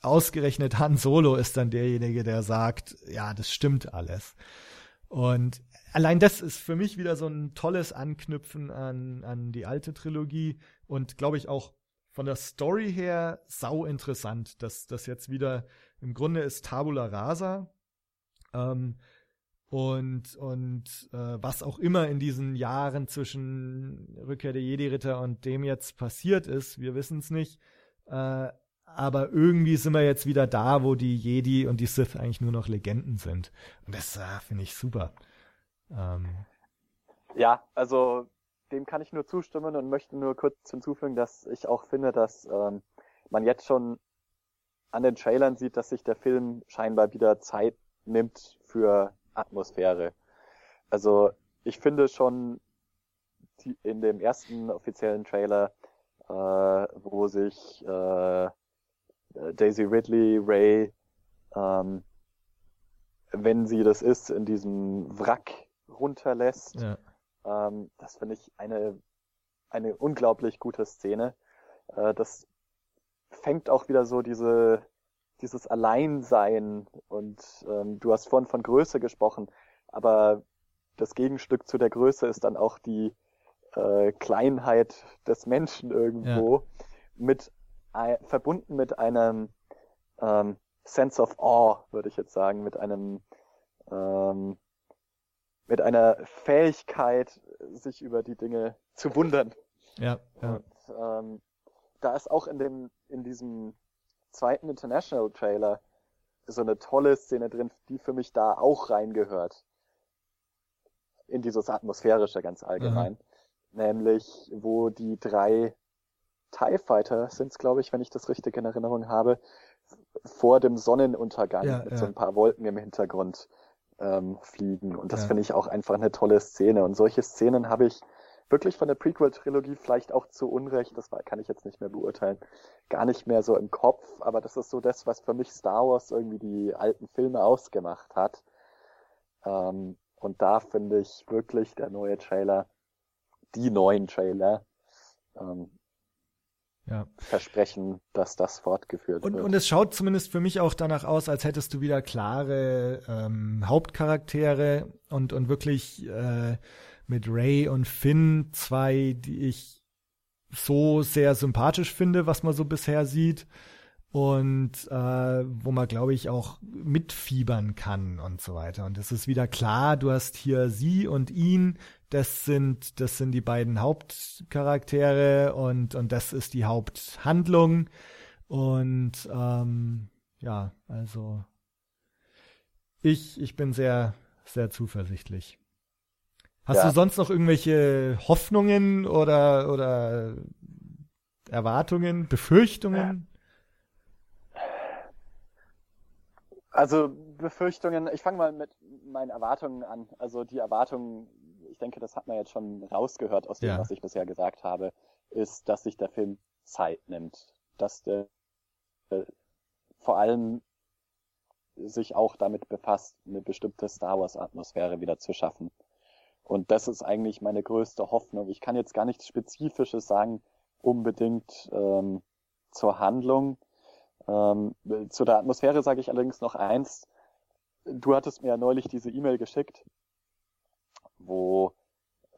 ausgerechnet Han Solo ist dann derjenige, der sagt, ja, das stimmt alles. Und allein das ist für mich wieder so ein tolles Anknüpfen an, an die alte Trilogie und glaube ich auch von der Story her sau interessant, dass das jetzt wieder im Grunde ist Tabula Rasa. Ähm, und und äh, was auch immer in diesen Jahren zwischen Rückkehr der Jedi-Ritter und dem jetzt passiert ist, wir wissen es nicht. Äh, aber irgendwie sind wir jetzt wieder da, wo die Jedi und die Sith eigentlich nur noch Legenden sind. Und das äh, finde ich super. Ähm, ja, also dem kann ich nur zustimmen und möchte nur kurz hinzufügen, dass ich auch finde, dass ähm, man jetzt schon an den Trailern sieht, dass sich der Film scheinbar wieder Zeit nimmt für Atmosphäre. Also ich finde schon die, in dem ersten offiziellen Trailer, äh, wo sich äh, Daisy Ridley, Ray, ähm, wenn sie das ist, in diesem Wrack runterlässt, ja. Ähm, das finde ich eine, eine unglaublich gute Szene. Äh, das fängt auch wieder so diese, dieses Alleinsein und ähm, du hast vorhin von Größe gesprochen, aber das Gegenstück zu der Größe ist dann auch die äh, Kleinheit des Menschen irgendwo ja. mit äh, verbunden mit einem ähm, Sense of Awe, würde ich jetzt sagen, mit einem ähm, mit einer Fähigkeit, sich über die Dinge zu wundern. Ja. ja. Und, ähm, da ist auch in dem, in diesem zweiten International Trailer so eine tolle Szene drin, die für mich da auch reingehört. In dieses Atmosphärische ganz allgemein. Mhm. Nämlich, wo die drei TIE Fighter sind glaube ich, wenn ich das richtig in Erinnerung habe, vor dem Sonnenuntergang ja, mit ja. so ein paar Wolken im Hintergrund ähm, fliegen. Und das Ja. finde ich auch einfach eine tolle Szene. Und solche Szenen habe ich wirklich von der Prequel-Trilogie vielleicht auch zu Unrecht, das war, kann ich jetzt nicht mehr beurteilen, gar nicht mehr so im Kopf. Aber das ist so das, was für mich Star Wars irgendwie die alten Filme ausgemacht hat. Ähm, und da finde ich wirklich der neue Trailer, die neuen Trailer, ähm, Ja. versprechen, dass das fortgeführt Und, wird. und es schaut zumindest für mich auch danach aus, als hättest du wieder klare ähm, Hauptcharaktere und, und wirklich äh, mit Ray und Finn zwei, die ich so sehr sympathisch finde, was man so bisher sieht. Und äh, wo man, glaube ich, auch mitfiebern kann und so weiter. Und es ist wieder klar, du hast hier sie und ihn, das sind, das sind die beiden Hauptcharaktere und, und das ist die Haupthandlung. Und ähm, ja, also ich, ich bin sehr, sehr zuversichtlich. Hast Ja. du sonst noch irgendwelche Hoffnungen oder, oder Erwartungen, Befürchtungen? Also Befürchtungen, ich fange mal mit meinen Erwartungen an. Also die Erwartungen, ich denke, das hat man jetzt schon rausgehört aus dem, Ja. was ich bisher gesagt habe, ist, dass sich der Film Zeit nimmt. Dass der äh, vor allem sich auch damit befasst, eine bestimmte Star Wars Atmosphäre wieder zu schaffen. Und das ist eigentlich meine größte Hoffnung. Ich kann jetzt gar nichts Spezifisches sagen, unbedingt ähm, zur Handlung. Ähm, zu der Atmosphäre sage ich allerdings noch eins. Du hattest mir ja neulich diese E-Mail geschickt, wo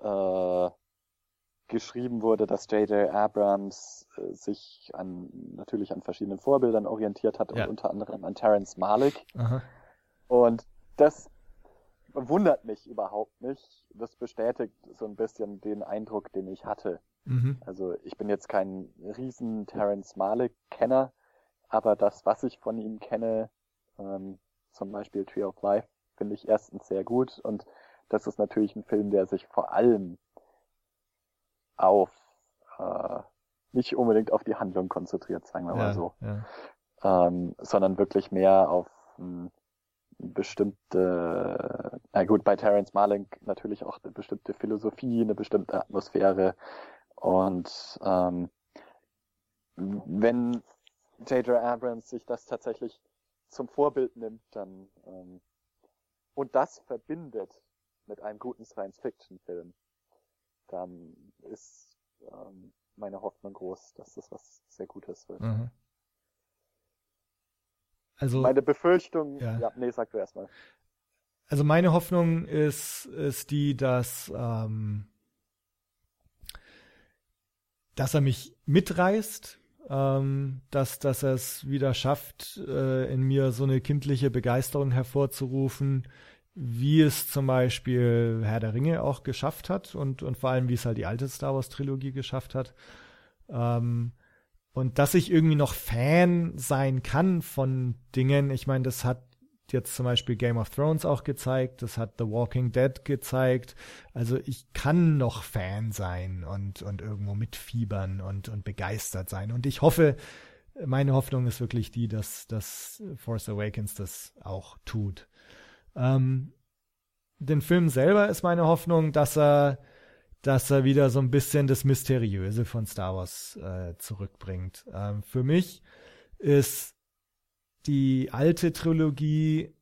äh, geschrieben wurde, dass J.J. Abrams äh, sich an natürlich an verschiedenen Vorbildern orientiert hat Ja. und unter anderem an Terrence Malick. Aha. Und das wundert mich überhaupt nicht. Das bestätigt so ein bisschen den Eindruck, den ich hatte. Mhm. Also ich bin jetzt kein riesen Terrence Malick-Kenner, aber das, was ich von ihm kenne, ähm, zum Beispiel Tree of Life, finde ich erstens sehr gut und das ist natürlich ein Film, der sich vor allem auf äh, nicht unbedingt auf die Handlung konzentriert, sagen wir mal Ja, so, ja. ähm, sondern wirklich mehr auf ähm, bestimmte, na gut, bei Terrence Malick natürlich auch eine bestimmte Philosophie, eine bestimmte Atmosphäre und ähm, wenn J.J. Abrams sich das tatsächlich zum Vorbild nimmt, dann ähm, und das verbindet mit einem guten Science-Fiction-Film, dann ist ähm, meine Hoffnung groß, dass das was sehr Gutes wird. Mhm. Also, Meine Befürchtung, Ja. ja, nee, sag du erstmal. also meine Hoffnung ist, ist die, dass, ähm, dass er mich mitreißt, ähm, dass, dass er es wieder schafft, äh, in mir so eine kindliche Begeisterung hervorzurufen, wie es zum Beispiel Herr der Ringe auch geschafft hat und, und vor allem, wie es halt die alte Star Wars Trilogie geschafft hat. Ähm, und dass ich irgendwie noch Fan sein kann von Dingen. Ich meine, das hat jetzt zum Beispiel Game of Thrones auch gezeigt, das hat The Walking Dead gezeigt. Also ich kann noch Fan sein und, und irgendwo mitfiebern und, und begeistert sein. Und ich hoffe, meine Hoffnung ist wirklich die, dass, dass Force Awakens das auch tut. Ähm, den Film selber ist meine Hoffnung, dass er, dass er wieder so ein bisschen das Mysteriöse von Star Wars äh, zurückbringt. Ähm, für mich ist die alte Trilogie,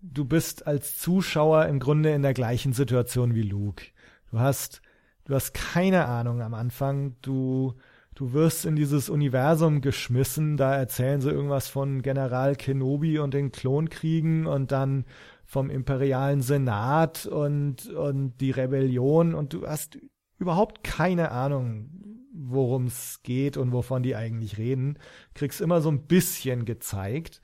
du bist als Zuschauer im Grunde in der gleichen Situation wie Luke. Du hast, du hast keine Ahnung am Anfang, du, du wirst in dieses Universum geschmissen, da erzählen sie irgendwas von General Kenobi und den Klonkriegen und dann vom imperialen Senat und, und die Rebellion und du hast überhaupt keine Ahnung, worum es geht und wovon die eigentlich reden. Kriegst immer so ein bisschen gezeigt.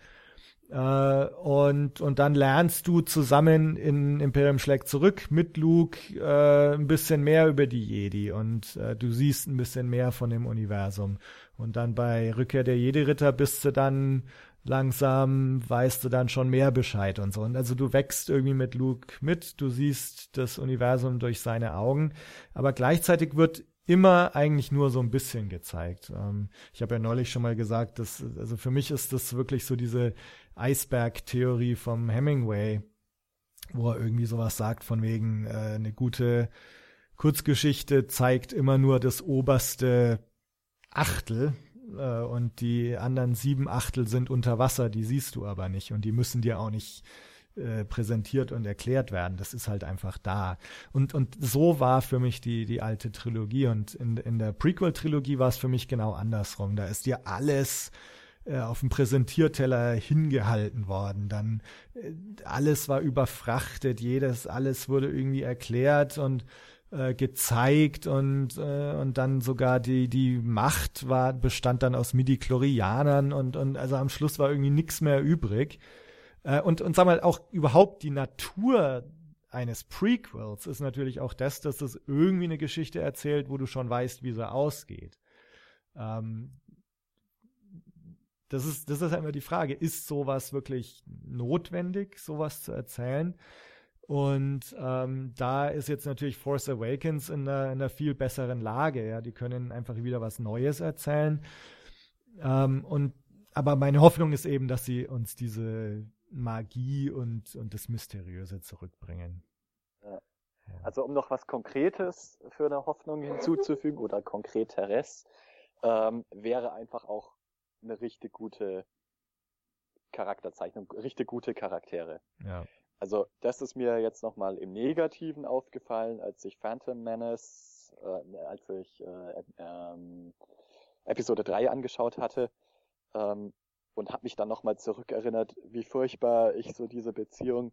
Äh, und, und dann lernst du zusammen in Imperium schlägt zurück mit Luke äh, ein bisschen mehr über die Jedi und äh, du siehst ein bisschen mehr von dem Universum. Und dann bei Rückkehr der Jedi-Ritter bist du dann langsam weißt du dann schon mehr Bescheid und so. Und also du wächst irgendwie mit Luke mit, du siehst das Universum durch seine Augen, aber gleichzeitig wird immer eigentlich nur so ein bisschen gezeigt. Ähm, ich habe ja neulich schon mal gesagt, dass, also für mich ist das wirklich so diese Eisberg-Theorie vom Hemingway, wo er irgendwie sowas sagt von wegen äh, eine gute Kurzgeschichte zeigt immer nur das oberste Achtel äh, und die anderen sieben Achtel sind unter Wasser, die siehst du aber nicht und die müssen dir auch nicht äh, präsentiert und erklärt werden. Das ist halt einfach da. Und, und so war für mich die, die alte Trilogie. Und in, in der Prequel-Trilogie war es für mich genau andersrum. Da ist dir alles äh, auf dem Präsentierteller hingehalten worden. Dann äh, alles war überfrachtet, jedes, alles wurde irgendwie erklärt und äh, gezeigt und äh, und dann sogar die die Macht war bestand dann aus Midi-Chlorianern und und also am Schluss war irgendwie nichts mehr übrig. Äh, und, und sag mal, auch überhaupt die Natur eines Prequels ist natürlich auch das, dass es irgendwie eine Geschichte erzählt, wo du schon weißt, wie sie ausgeht. Ähm, das ist, das ist immer die Frage, ist sowas wirklich notwendig, sowas zu erzählen? Und ähm, da ist jetzt natürlich Force Awakens in einer, in einer, viel besseren Lage. Ja, die können einfach wieder was Neues erzählen. Ähm, und aber meine Hoffnung ist eben, dass sie uns diese Magie und, und das Mysteriöse zurückbringen. Ja. Also um noch was Konkretes für eine Hoffnung hinzuzufügen oder konkreteres, ähm, wäre einfach auch eine richtig gute Charakterzeichnung, richtig gute Charaktere. Ja. Also das ist mir jetzt nochmal im Negativen aufgefallen, als ich Phantom Menace, äh, als ich äh, äh, Episode 3 angeschaut hatte. Ähm, und habe mich dann nochmal zurückerinnert, wie furchtbar ich so diese Beziehung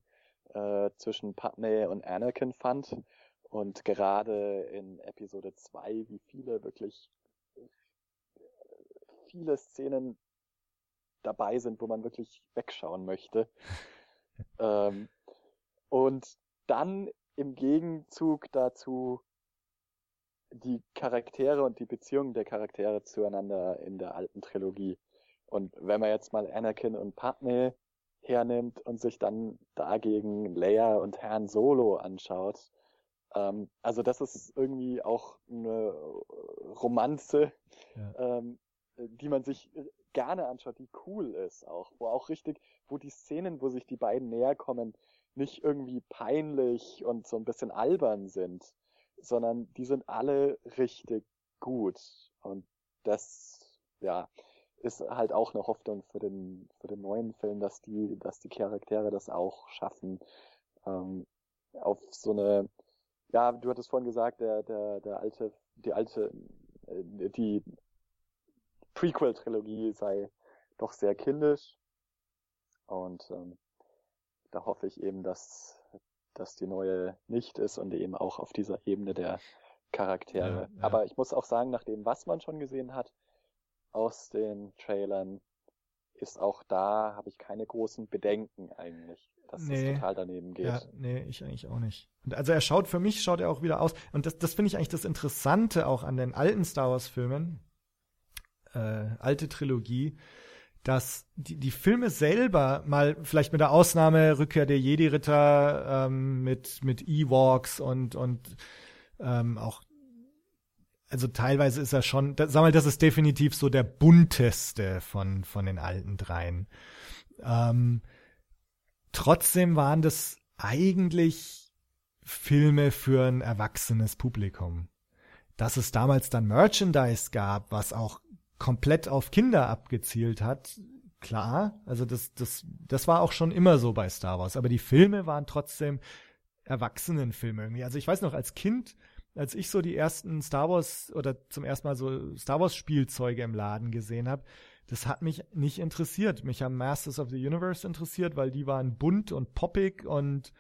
äh, zwischen Padme und Anakin fand. Und gerade in Episode 2, wie viele wirklich viele Szenen dabei sind, wo man wirklich wegschauen möchte. (laughs) ähm, und dann im Gegenzug dazu die Charaktere und die Beziehungen der Charaktere zueinander in der alten Trilogie. Und wenn man jetzt mal Anakin und Padme hernimmt und sich dann dagegen Leia und Herrn Solo anschaut, ähm, also das ist irgendwie auch eine Romanze, ja. ähm, die man sich gerne anschaut, die cool ist auch, wo auch richtig, wo die Szenen, wo sich die beiden näher kommen, nicht irgendwie peinlich und so ein bisschen albern sind, sondern die sind alle richtig gut. Und das, ja, ist halt auch eine Hoffnung für den, für den neuen Film, dass die, dass die Charaktere das auch schaffen, ähm, auf so eine, ja, du hattest vorhin gesagt, der, der, der alte, die alte, äh, die Prequel-Trilogie sei doch sehr kindisch. Und ähm, da hoffe ich eben, dass, dass die neue nicht ist und eben auch auf dieser Ebene der Charaktere. Ja, ja. Aber ich muss auch sagen, nach dem, was man schon gesehen hat, aus den Trailern ist auch da, habe ich keine großen Bedenken eigentlich, dass nee. es total daneben geht. Ja, nee, ich eigentlich auch nicht. Und also er schaut, für mich schaut er auch wieder aus. Und das, das finde ich eigentlich das Interessante auch an den alten Star Wars Filmen, äh, alte Trilogie, dass die, die Filme selber mal vielleicht mit der Ausnahme Rückkehr der Jedi-Ritter ähm, mit mit Ewoks und und ähm, auch also teilweise ist er schon, sag mal, das ist definitiv so der bunteste von, von den alten dreien. Ähm, trotzdem waren das eigentlich Filme für ein erwachsenes Publikum. Dass es damals dann Merchandise gab, was auch komplett auf Kinder abgezielt hat, klar. Also das, das, das war auch schon immer so bei Star Wars. Aber die Filme waren trotzdem Erwachsenenfilme irgendwie. Also ich weiß noch, als Kind als ich so die ersten Star Wars oder zum ersten Mal so Star Wars Spielzeuge im Laden gesehen habe, das hat mich nicht interessiert. Mich haben Masters of the Universe interessiert, weil die waren bunt und poppig und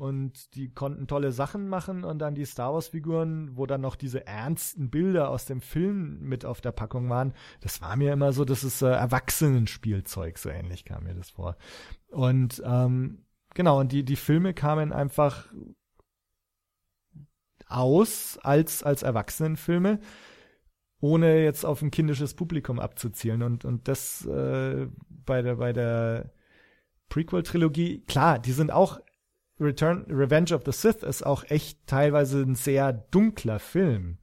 und die konnten tolle Sachen machen und dann die Star Wars Figuren, wo dann noch diese ernsten Bilder aus dem Film mit auf der Packung waren, das war mir immer so, das ist äh, Erwachsenenspielzeug, so ähnlich kam mir das vor. Und ähm, genau, und die die Filme kamen einfach aus als, als Erwachsenenfilme. ohne jetzt auf ein kindisches Publikum abzuzielen. Und, und das äh, bei der, bei der Prequel-Trilogie, klar, die sind auch Return, Revenge of the Sith ist auch echt teilweise ein sehr dunkler Film.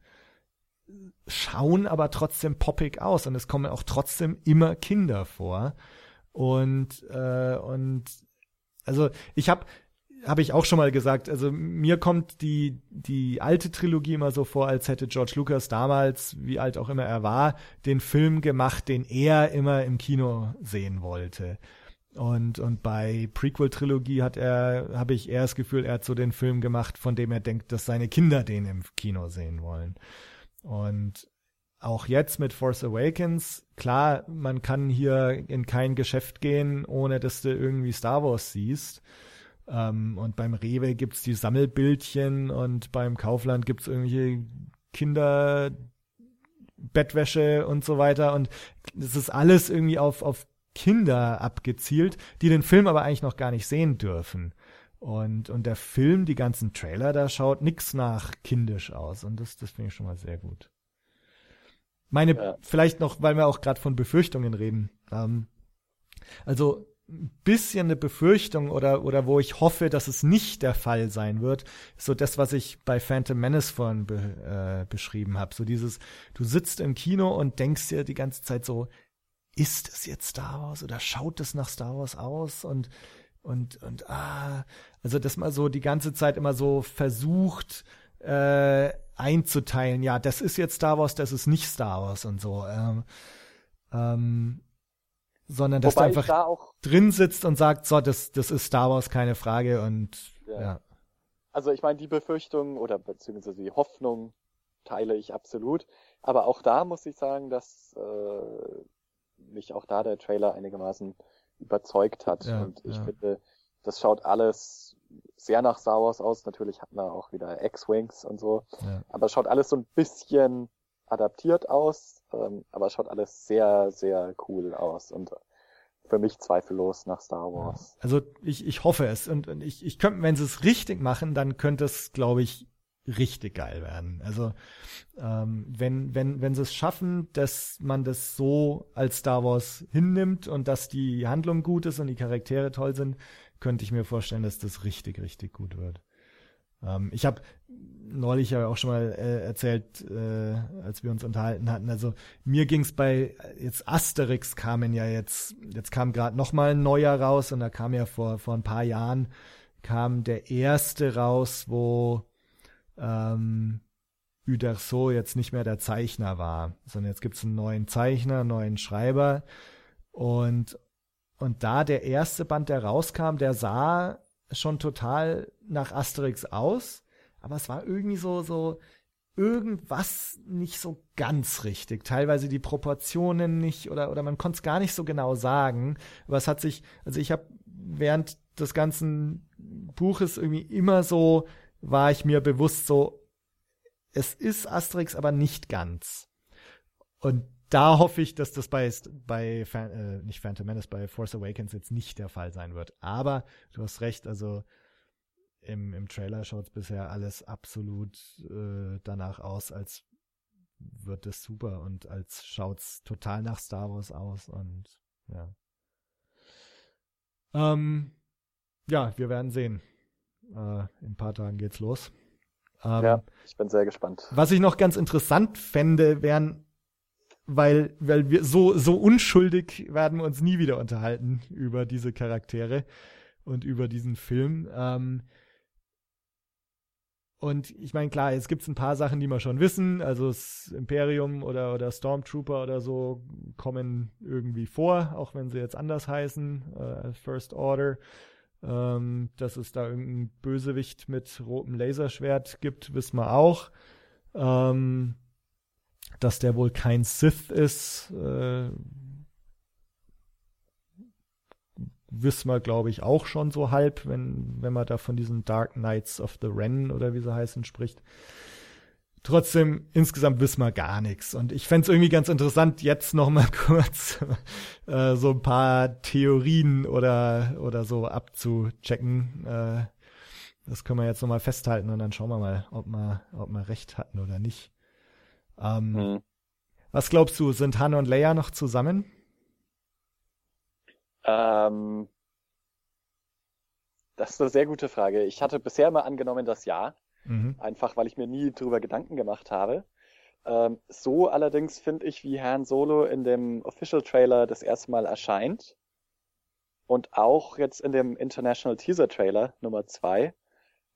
Schauen aber trotzdem poppig aus und es kommen auch trotzdem immer Kinder vor. Und, äh, und also ich habe habe ich auch schon mal gesagt, also mir kommt die, die alte Trilogie immer so vor, als hätte George Lucas damals, wie alt auch immer er war, den Film gemacht, den er immer im Kino sehen wollte. Und, und bei Prequel-Trilogie hat er, habe ich eher das Gefühl, er hat so den Film gemacht, von dem er denkt, dass seine Kinder den im Kino sehen wollen. Und auch jetzt mit Force Awakens, klar, man kann hier in kein Geschäft gehen, ohne dass du irgendwie Star Wars siehst. Ähm, und beim Rewe gibt's die Sammelbildchen und beim Kaufland gibt's irgendwelche Kinderbettwäsche und so weiter. Und das ist alles irgendwie auf, auf Kinder abgezielt, die den Film aber eigentlich noch gar nicht sehen dürfen. Und, und der Film, die ganzen Trailer, da schaut nix nach kindisch aus. Und das, das finde ich schon mal sehr gut. Meine, ja. vielleicht noch, weil wir auch gerade von Befürchtungen reden. Ähm, also ein bisschen eine Befürchtung oder, oder wo ich hoffe, dass es nicht der Fall sein wird, so das, was ich bei Phantom Menace vorhin be, äh, beschrieben habe. So dieses, du sitzt im Kino und denkst dir die ganze Zeit so, ist es jetzt Star Wars oder schaut es nach Star Wars aus und und und ah, also dass man so die ganze Zeit immer so versucht äh, einzuteilen, ja, das ist jetzt Star Wars, das ist nicht Star Wars und so, ähm, ähm, sondern dass Wobei du einfach da drin sitzt und sagt, so, das das ist Star Wars, keine Frage und ja. ja. Also ich meine, die Befürchtung oder beziehungsweise die Hoffnung teile ich absolut, aber auch da muss ich sagen, dass äh, mich auch da der Trailer einigermaßen überzeugt hat. Ja, und ich ja. finde, das schaut alles sehr nach Star Wars aus. Natürlich hat man auch wieder X-Wings und so. Ja. Aber schaut alles so ein bisschen adaptiert aus. Ähm, aber schaut alles sehr, sehr cool aus. Und für mich zweifellos nach Star Wars. Also ich, ich hoffe es. Und, und ich, ich könnte, wenn sie es richtig machen, dann könnte es, glaube ich, richtig geil werden. Also ähm, wenn, wenn, wenn sie es schaffen, dass man das so als Star Wars hinnimmt und dass die Handlung gut ist und die Charaktere toll sind, könnte ich mir vorstellen, dass das richtig, richtig gut wird. Ähm, ich habe neulich ja auch schon mal äh, erzählt, äh, als wir uns unterhalten hatten. Also mir ging's bei jetzt Asterix kamen ja jetzt, jetzt kam gerade noch mal ein neuer raus und da kam ja vor vor ein paar Jahren kam der erste raus, wo ähm, Uderso jetzt nicht mehr der Zeichner war, sondern jetzt gibt es einen neuen Zeichner, einen neuen Schreiber. Und, und da der erste Band, der rauskam, der sah schon total nach Asterix aus, aber es war irgendwie so, so irgendwas nicht so ganz richtig. Teilweise die Proportionen nicht oder, oder man konnte es gar nicht so genau sagen. Aber es hat sich, also ich habe während des ganzen Buches irgendwie immer so war ich mir bewusst so, es ist Asterix, aber nicht ganz. Und da hoffe ich, dass das bei, bei äh, nicht Phantom Menace, bei Force Awakens jetzt nicht der Fall sein wird. Aber du hast recht, also im, im Trailer schaut bisher alles absolut äh, danach aus, als wird es super und als schaut es total nach Star Wars aus und ja. Ähm, ja, wir werden sehen. Äh, in ein paar Tagen geht's los. Ähm, ja, ich bin sehr gespannt. Was ich noch ganz interessant fände, wären, weil, weil wir so, so unschuldig werden wir uns nie wieder unterhalten über diese Charaktere und über diesen Film. Ähm, und ich meine, klar, jetzt gibt es ein paar Sachen, die wir schon wissen. Also das Imperium oder, oder Stormtrooper oder so kommen irgendwie vor, auch wenn sie jetzt anders heißen, äh, First Order. Ähm, dass es da irgendeinen Bösewicht mit rotem Laserschwert gibt, wissen wir auch. Ähm, dass der wohl kein Sith ist, äh, wissen wir, glaube ich, auch schon so halb, wenn, wenn man da von diesen Dark Knights of the Ren oder wie sie heißen spricht. Trotzdem, insgesamt wissen wir gar nichts. Und ich fände es irgendwie ganz interessant, jetzt noch mal (laughs) kurz äh, so ein paar Theorien oder, oder so abzuchecken. Äh, das können wir jetzt noch mal festhalten und dann schauen wir mal, ob wir, ob wir recht hatten oder nicht. Ähm, hm. Was glaubst du, sind Han und Leia noch zusammen? Ähm, das ist eine sehr gute Frage. Ich hatte bisher immer angenommen, dass ja. Mhm. Einfach, weil ich mir nie drüber Gedanken gemacht habe. Ähm, so allerdings finde ich, wie Han Solo in dem Official Trailer das erste Mal erscheint und auch jetzt in dem International Teaser Trailer Nummer zwei,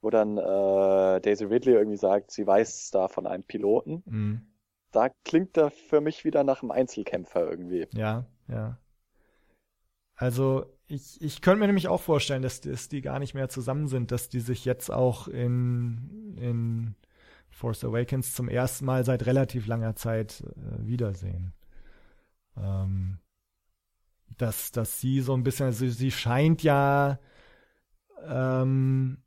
wo dann äh, Daisy Ridley irgendwie sagt, sie weiß da von einem Piloten. Mhm. Da klingt er für mich wieder nach einem Einzelkämpfer irgendwie. Ja, ja. Also ich, ich könnte mir nämlich auch vorstellen, dass, dass die gar nicht mehr zusammen sind, dass die sich jetzt auch in, in Force Awakens zum ersten Mal seit relativ langer Zeit äh, wiedersehen. Ähm, dass, dass sie so ein bisschen, also sie scheint ja, ähm,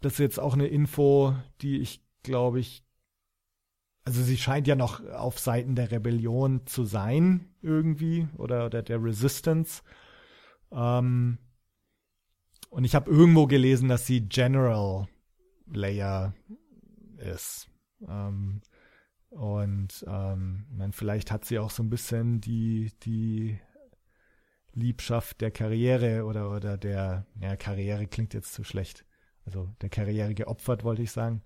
das ist jetzt auch eine Info, die ich glaube ich, also sie scheint ja noch auf Seiten der Rebellion zu sein irgendwie oder, oder der Resistance. Ähm, und ich habe irgendwo gelesen, dass sie General Layer ist. Ähm, und ähm, man, vielleicht hat sie auch so ein bisschen die, die Liebschaft der Karriere oder, oder der, ja, Karriere klingt jetzt zu schlecht. Also der Karriere geopfert, wollte ich sagen.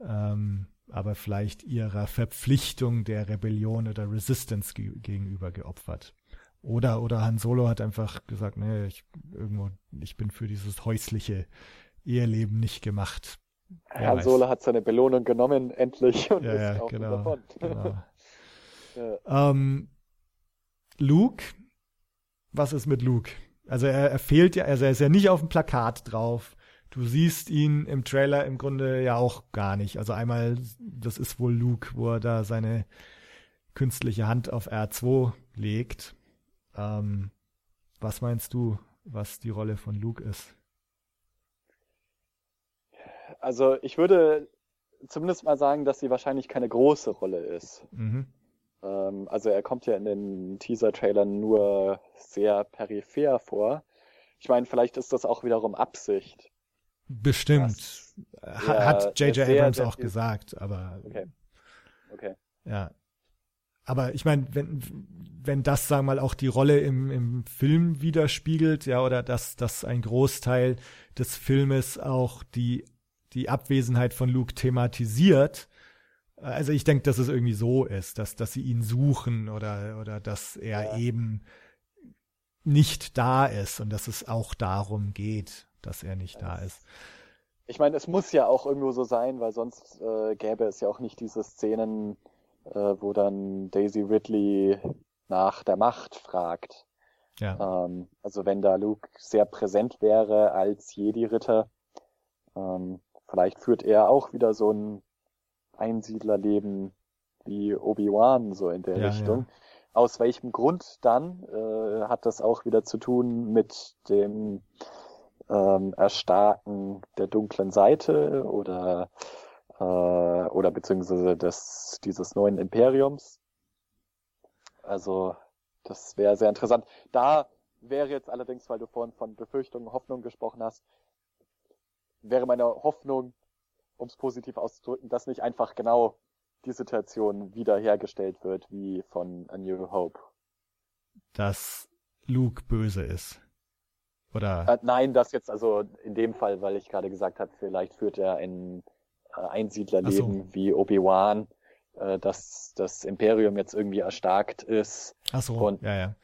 Ähm, aber vielleicht ihrer Verpflichtung der Rebellion oder Resistance ge gegenüber geopfert. Oder, oder Han Solo hat einfach gesagt, nee, ich irgendwo, ich bin für dieses häusliche Eheleben nicht gemacht. Han weiß. Solo hat seine Belohnung genommen, (laughs) endlich, und ja, ist ja, auch genau, davon. Genau. (laughs) ja. ähm, Luke, was ist mit Luke? Also er, er fehlt ja, also er ist ja nicht auf dem Plakat drauf. Du siehst ihn im Trailer im Grunde ja auch gar nicht. Also einmal, das ist wohl Luke, wo er da seine künstliche Hand auf R2 legt. Ähm, was meinst du, was die Rolle von Luke ist? Also ich würde zumindest mal sagen, dass sie wahrscheinlich keine große Rolle ist. Mhm. Ähm, also er kommt ja in den Teaser-Trailern nur sehr peripher vor. Ich meine, vielleicht ist das auch wiederum Absicht. Bestimmt. Hat J.J. Abrams auch gesagt, aber. Okay. Okay. Ja. Aber ich meine, wenn, wenn das, sagen wir mal, auch die Rolle im, im Film widerspiegelt, ja, oder dass, dass ein Großteil des Filmes auch die, die Abwesenheit von Luke thematisiert, also ich denke, dass es irgendwie so ist, dass, dass sie ihn suchen oder, oder dass er ja. eben nicht da ist und dass es auch darum geht, dass er nicht da ist. Ich meine, es muss ja auch irgendwo so sein, weil sonst äh, gäbe es ja auch nicht diese Szenen, äh, wo dann Daisy Ridley nach der Macht fragt. Ja. Ähm, also wenn da Luke sehr präsent wäre als Jedi-Ritter, ähm, vielleicht führt er auch wieder so ein Einsiedlerleben wie Obi-Wan, so in der ja, Richtung. Ja. Aus welchem Grund dann äh, hat das auch wieder zu tun mit dem ähm, Erstarken der dunklen Seite oder äh, oder beziehungsweise des, dieses neuen Imperiums. Also das wäre sehr interessant. Da wäre jetzt allerdings, weil du vorhin von Befürchtungen, Hoffnung gesprochen hast, wäre meine Hoffnung, um es positiv auszudrücken, dass nicht einfach genau die Situation wiederhergestellt wird wie von A New Hope. Dass Luke böse ist. Oder? Äh, nein, das jetzt also in dem Fall, weil ich gerade gesagt habe, vielleicht führt er ein äh, Einsiedlerleben so. wie Obi-Wan, äh, dass das Imperium jetzt irgendwie erstarkt ist. Ach so, und ja, ja. ja.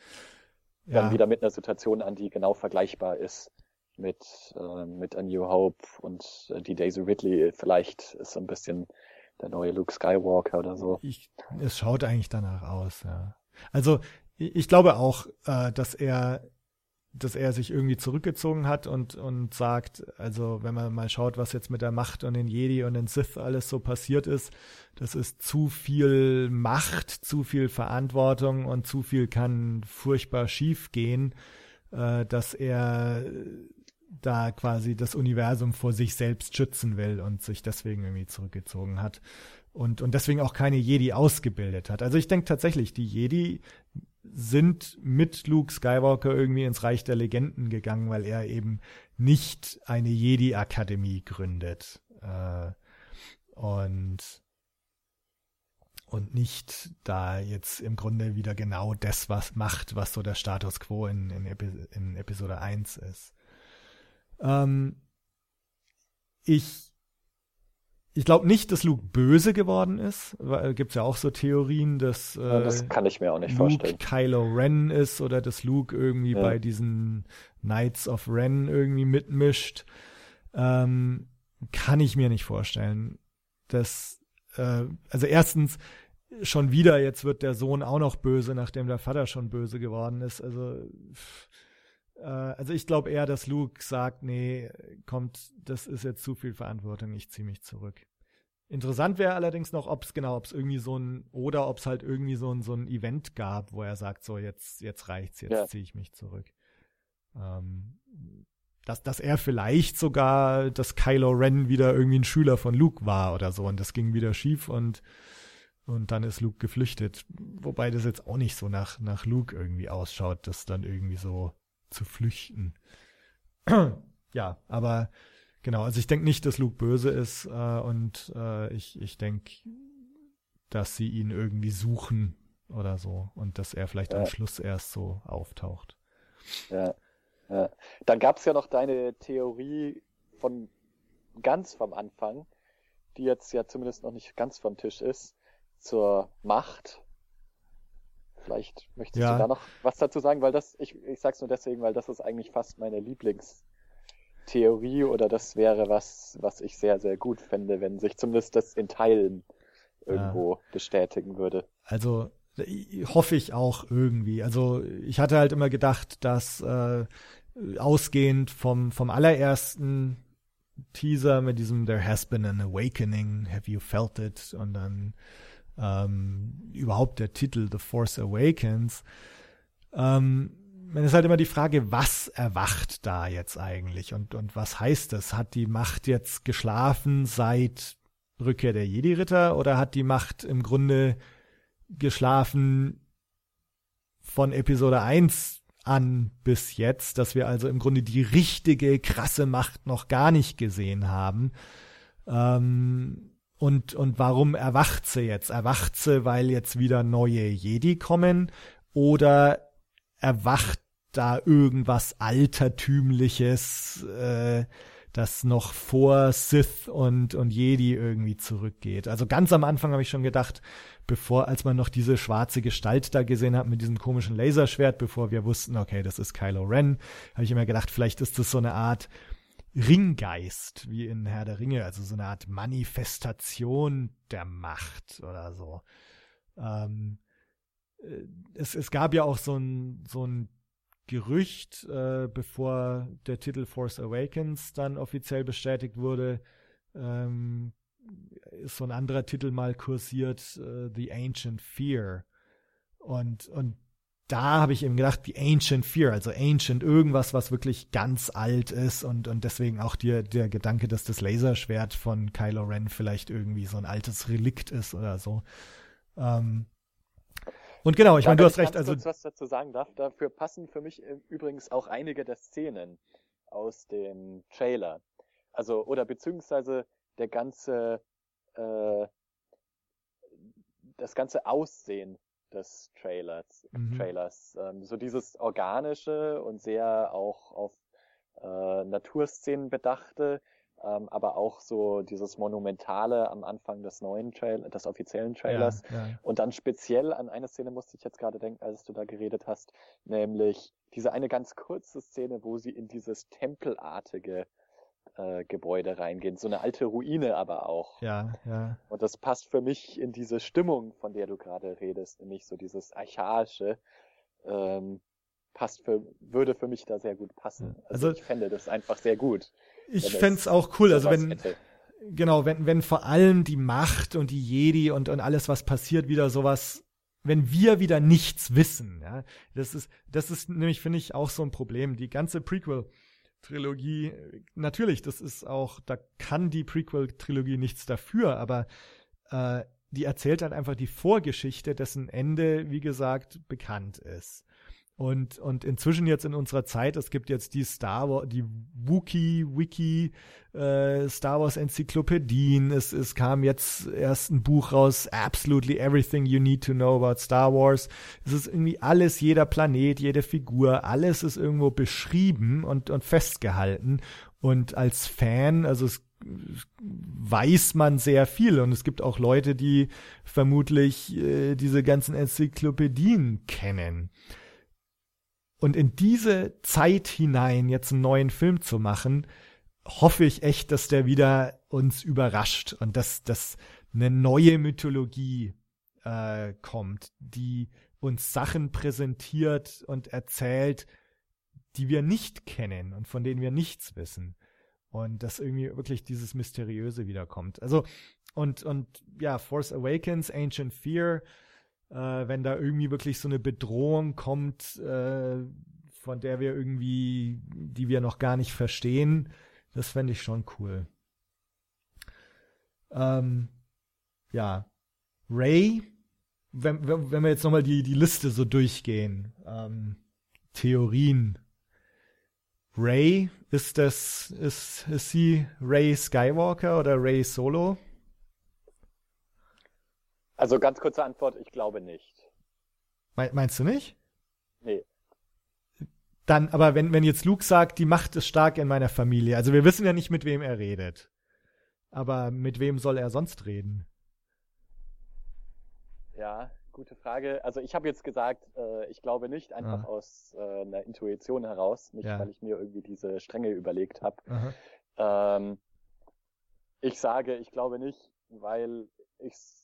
dann wieder mit einer Situation an, die genau vergleichbar ist mit, äh, mit A New Hope und äh, die Daisy Ridley vielleicht ist so ein bisschen der neue Luke Skywalker oder so. Ich, es schaut eigentlich danach aus, ja. Also ich glaube auch, äh, dass er dass er sich irgendwie zurückgezogen hat und, und sagt, also wenn man mal schaut, was jetzt mit der Macht und den Jedi und den Sith alles so passiert ist, das ist zu viel Macht, zu viel Verantwortung und zu viel kann furchtbar schief gehen, äh, dass er da quasi das Universum vor sich selbst schützen will und sich deswegen irgendwie zurückgezogen hat und, und deswegen auch keine Jedi ausgebildet hat. Also ich denke tatsächlich, die Jedi sind mit Luke Skywalker irgendwie ins Reich der Legenden gegangen, weil er eben nicht eine Jedi-Akademie gründet. Äh, und und nicht da jetzt im Grunde wieder genau das, was macht, was so der Status quo in, in, Epi in Episode 1 ist. Ähm, ich ich glaube nicht, dass Luke böse geworden ist. Weil, gibt's ja auch so Theorien, dass äh, ja, das kann ich mir auch nicht Luke vorstellen. Kylo Ren ist oder dass Luke irgendwie ja. bei diesen Knights of Ren irgendwie mitmischt. Ähm, kann ich mir nicht vorstellen. Das, äh, also erstens schon wieder, jetzt wird der Sohn auch noch böse, nachdem der Vater schon böse geworden ist. Also äh, also ich glaube eher, dass Luke sagt, nee, kommt, das ist jetzt zu viel Verantwortung, ich ziehe mich zurück. Interessant wäre allerdings noch, ob es genau, ob es irgendwie so ein oder ob es halt irgendwie so ein so ein Event gab, wo er sagt, so jetzt jetzt reicht's, jetzt ja. ziehe ich mich zurück. Ähm, dass dass er vielleicht sogar, dass Kylo Ren wieder irgendwie ein Schüler von Luke war oder so und das ging wieder schief und und dann ist Luke geflüchtet, wobei das jetzt auch nicht so nach nach Luke irgendwie ausschaut, dass dann irgendwie so zu flüchten. (clears throat) ja, aber genau, also ich denke nicht, dass Luke böse ist äh, und äh, ich, ich denke, dass sie ihn irgendwie suchen oder so und dass er vielleicht ja. am Schluss erst so auftaucht. Ja, ja. Dann gab es ja noch deine Theorie von ganz vom Anfang, die jetzt ja zumindest noch nicht ganz vom Tisch ist, zur Macht Vielleicht möchtest ja. du da noch was dazu sagen, weil das, ich, ich sag's nur deswegen, weil das ist eigentlich fast meine Lieblingstheorie oder das wäre was, was ich sehr, sehr gut fände, wenn sich zumindest das in Teilen irgendwo ja. bestätigen würde. Also hoffe ich auch irgendwie. Also ich hatte halt immer gedacht, dass äh, ausgehend vom, vom allerersten Teaser mit diesem There has been an awakening, have you felt it? Und dann ähm, überhaupt der Titel The Force Awakens. Ähm, man ist halt immer die Frage, was erwacht da jetzt eigentlich und, und was heißt das? Hat die Macht jetzt geschlafen seit Rückkehr der Jedi-Ritter oder hat die Macht im Grunde geschlafen von Episode 1 an bis jetzt, dass wir also im Grunde die richtige, krasse Macht noch gar nicht gesehen haben? Ähm, und, und warum erwacht sie jetzt? Erwacht sie, weil jetzt wieder neue Jedi kommen? Oder erwacht da irgendwas Altertümliches, äh, das noch vor Sith und, und Jedi irgendwie zurückgeht? Also ganz am Anfang habe ich schon gedacht, bevor, als man noch diese schwarze Gestalt da gesehen hat mit diesem komischen Laserschwert, bevor wir wussten, okay, das ist Kylo Ren, habe ich immer gedacht, vielleicht ist das so eine Art Ringgeist, wie in Herr der Ringe, also so eine Art Manifestation der Macht oder so. Ähm, äh, es, es gab ja auch so ein, so ein Gerücht, äh, bevor der Titel Force Awakens dann offiziell bestätigt wurde, ähm, ist so ein anderer Titel mal kursiert, äh, The Ancient Fear. Und, und da habe ich eben gedacht, die Ancient Fear, also Ancient, irgendwas, was wirklich ganz alt ist und, und deswegen auch dir der Gedanke, dass das Laserschwert von Kylo Ren vielleicht irgendwie so ein altes Relikt ist oder so. Ähm, und genau, ich meine, du hast recht. Also kurz was dazu sagen darf, dafür passen für mich übrigens auch einige der Szenen aus dem Trailer. Also, oder beziehungsweise der ganze, äh, das ganze Aussehen des Trailers. Mhm. Trailers. Ähm, so dieses organische und sehr auch auf äh, Naturszenen bedachte, ähm, aber auch so dieses monumentale am Anfang des neuen Trail des offiziellen Trailers. Ja, ja. Und dann speziell an eine Szene musste ich jetzt gerade denken, als du da geredet hast, nämlich diese eine ganz kurze Szene, wo sie in dieses tempelartige äh, Gebäude reingehen. So eine alte Ruine aber auch. Ja, ja. Und das passt für mich in diese Stimmung, von der du gerade redest, nämlich so dieses archaische, ähm, passt für, würde für mich da sehr gut passen. Also, also ich fände das einfach sehr gut. Ich fände es auch cool, also wenn, hätte. genau, wenn, wenn vor allem die Macht und die Jedi und, und alles, was passiert, wieder sowas wenn wir wieder nichts wissen, ja, das ist, das ist nämlich, finde ich, auch so ein Problem. Die ganze Prequel, Trilogie, natürlich, das ist auch, da kann die Prequel-Trilogie nichts dafür, aber äh, die erzählt halt einfach die Vorgeschichte, dessen Ende, wie gesagt, bekannt ist. Und, und inzwischen jetzt in unserer Zeit, es gibt jetzt die Star Wars, die Wookie, Wiki, äh, Star Wars Enzyklopädien. Es, es kam jetzt erst ein Buch raus, Absolutely Everything You Need to Know About Star Wars. Es ist irgendwie alles, jeder Planet, jede Figur, alles ist irgendwo beschrieben und, und festgehalten. Und als Fan, also es weiß man sehr viel und es gibt auch Leute, die vermutlich äh, diese ganzen Enzyklopädien kennen. Und in diese Zeit hinein jetzt einen neuen Film zu machen, hoffe ich echt, dass der wieder uns überrascht und dass, dass eine neue Mythologie äh, kommt, die uns Sachen präsentiert und erzählt, die wir nicht kennen und von denen wir nichts wissen. Und dass irgendwie wirklich dieses Mysteriöse wiederkommt. Also, und, und ja, Force Awakens, Ancient Fear, äh, wenn da irgendwie wirklich so eine Bedrohung kommt, äh, von der wir irgendwie, die wir noch gar nicht verstehen, das fände ich schon cool. Ähm, ja, Ray, wenn, wenn wir jetzt nochmal die, die Liste so durchgehen, ähm, Theorien. Ray, ist das, ist, ist sie Ray Skywalker oder Ray Solo? Also ganz kurze Antwort, ich glaube nicht. Meinst du nicht? Nee. Dann, aber wenn, wenn jetzt Luke sagt, die Macht ist stark in meiner Familie, also wir wissen ja nicht, mit wem er redet. Aber mit wem soll er sonst reden? Ja, gute Frage. Also ich habe jetzt gesagt, äh, ich glaube nicht, einfach ah. aus äh, einer Intuition heraus, nicht ja. weil ich mir irgendwie diese Stränge überlegt habe. Ähm, ich sage, ich glaube nicht, weil ich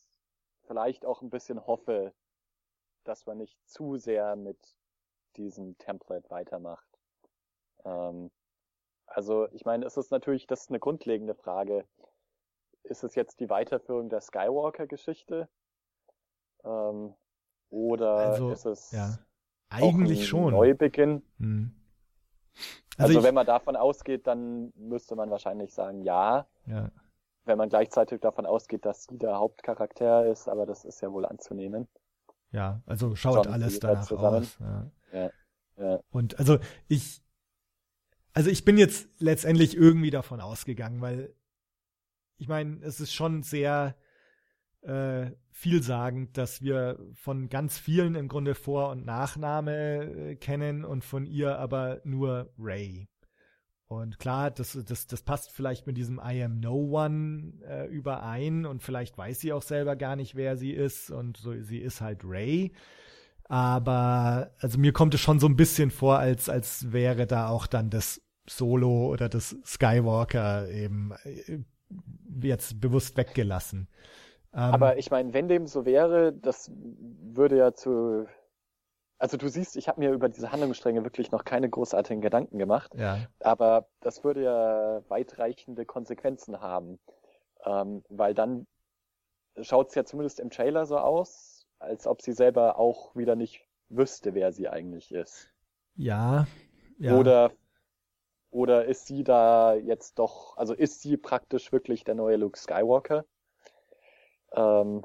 vielleicht auch ein bisschen hoffe, dass man nicht zu sehr mit diesem Template weitermacht. Ähm, also ich meine, es ist natürlich, das ist eine grundlegende Frage. Ist es jetzt die Weiterführung der Skywalker-Geschichte? Ähm, oder also, ist es ja, eigentlich ein schon Neubeginn? Hm. Also, also ich, wenn man davon ausgeht, dann müsste man wahrscheinlich sagen, ja. ja wenn man gleichzeitig davon ausgeht, dass sie der Hauptcharakter ist, aber das ist ja wohl anzunehmen. Ja, also schaut John alles danach zusammen. aus. Ja. Ja, ja. Und also ich, also ich bin jetzt letztendlich irgendwie davon ausgegangen, weil ich meine, es ist schon sehr äh, vielsagend, dass wir von ganz vielen im Grunde Vor- und Nachname äh, kennen und von ihr aber nur Ray. Und klar, das, das, das passt vielleicht mit diesem I am no one äh, überein und vielleicht weiß sie auch selber gar nicht, wer sie ist und so, sie ist halt Ray. Aber also mir kommt es schon so ein bisschen vor, als, als wäre da auch dann das Solo oder das Skywalker eben äh, jetzt bewusst weggelassen. Ähm, Aber ich meine, wenn dem so wäre, das würde ja zu also du siehst, ich habe mir über diese Handlungsstränge wirklich noch keine großartigen Gedanken gemacht. Ja. Aber das würde ja weitreichende Konsequenzen haben. Ähm, weil dann schaut es ja zumindest im Trailer so aus, als ob sie selber auch wieder nicht wüsste, wer sie eigentlich ist. Ja. ja. Oder oder ist sie da jetzt doch, also ist sie praktisch wirklich der neue Luke Skywalker? Ähm,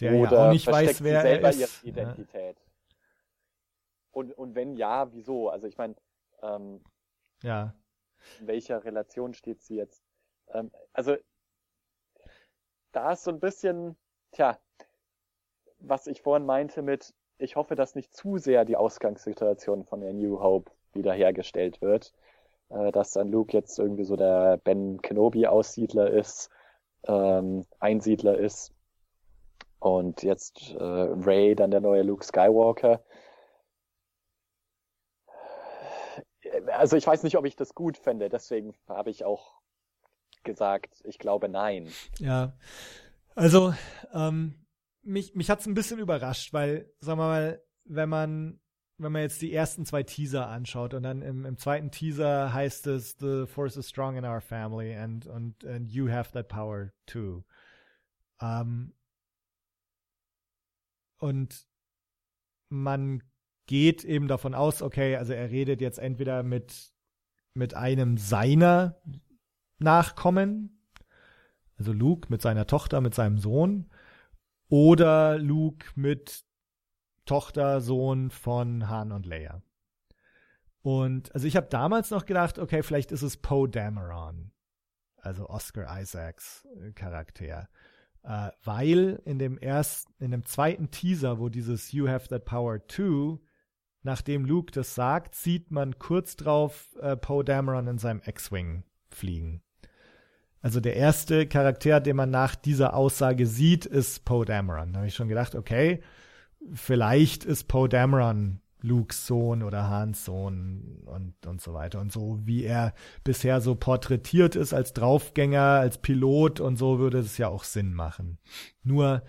der oder ja auch nicht weiß, wer sie selber er ist. ihre Identität? Ja. Und, und wenn ja, wieso? Also ich meine, ähm, ja. in welcher Relation steht sie jetzt? Ähm, also da ist so ein bisschen, tja, was ich vorhin meinte mit, ich hoffe, dass nicht zu sehr die Ausgangssituation von der New Hope wiederhergestellt wird. Äh, dass dann Luke jetzt irgendwie so der Ben Kenobi-Aussiedler ist, ähm, Einsiedler ist und jetzt äh, Ray dann der neue Luke Skywalker. Also ich weiß nicht, ob ich das gut fände, deswegen habe ich auch gesagt, ich glaube nein. Ja, also ähm, mich, mich hat es ein bisschen überrascht, weil, sagen wir mal, wenn man wenn man jetzt die ersten zwei Teaser anschaut und dann im, im zweiten Teaser heißt es The Force is strong in our family and, and, and you have that power too. Ähm, und man geht eben davon aus, okay, also er redet jetzt entweder mit, mit einem seiner Nachkommen, also Luke mit seiner Tochter, mit seinem Sohn, oder Luke mit Tochter, Sohn von Han und Leia. Und also ich habe damals noch gedacht, okay, vielleicht ist es Poe Dameron, also Oscar Isaacs äh, Charakter, äh, weil in dem ersten, in dem zweiten Teaser, wo dieses You Have That Power Too, nachdem Luke das sagt, sieht man kurz drauf äh, Poe Dameron in seinem X-Wing fliegen. Also der erste Charakter, den man nach dieser Aussage sieht, ist Poe Dameron. Da habe ich schon gedacht, okay, vielleicht ist Poe Dameron Lukes Sohn oder Hans Sohn und, und so weiter. Und so wie er bisher so porträtiert ist als Draufgänger, als Pilot und so würde es ja auch Sinn machen. Nur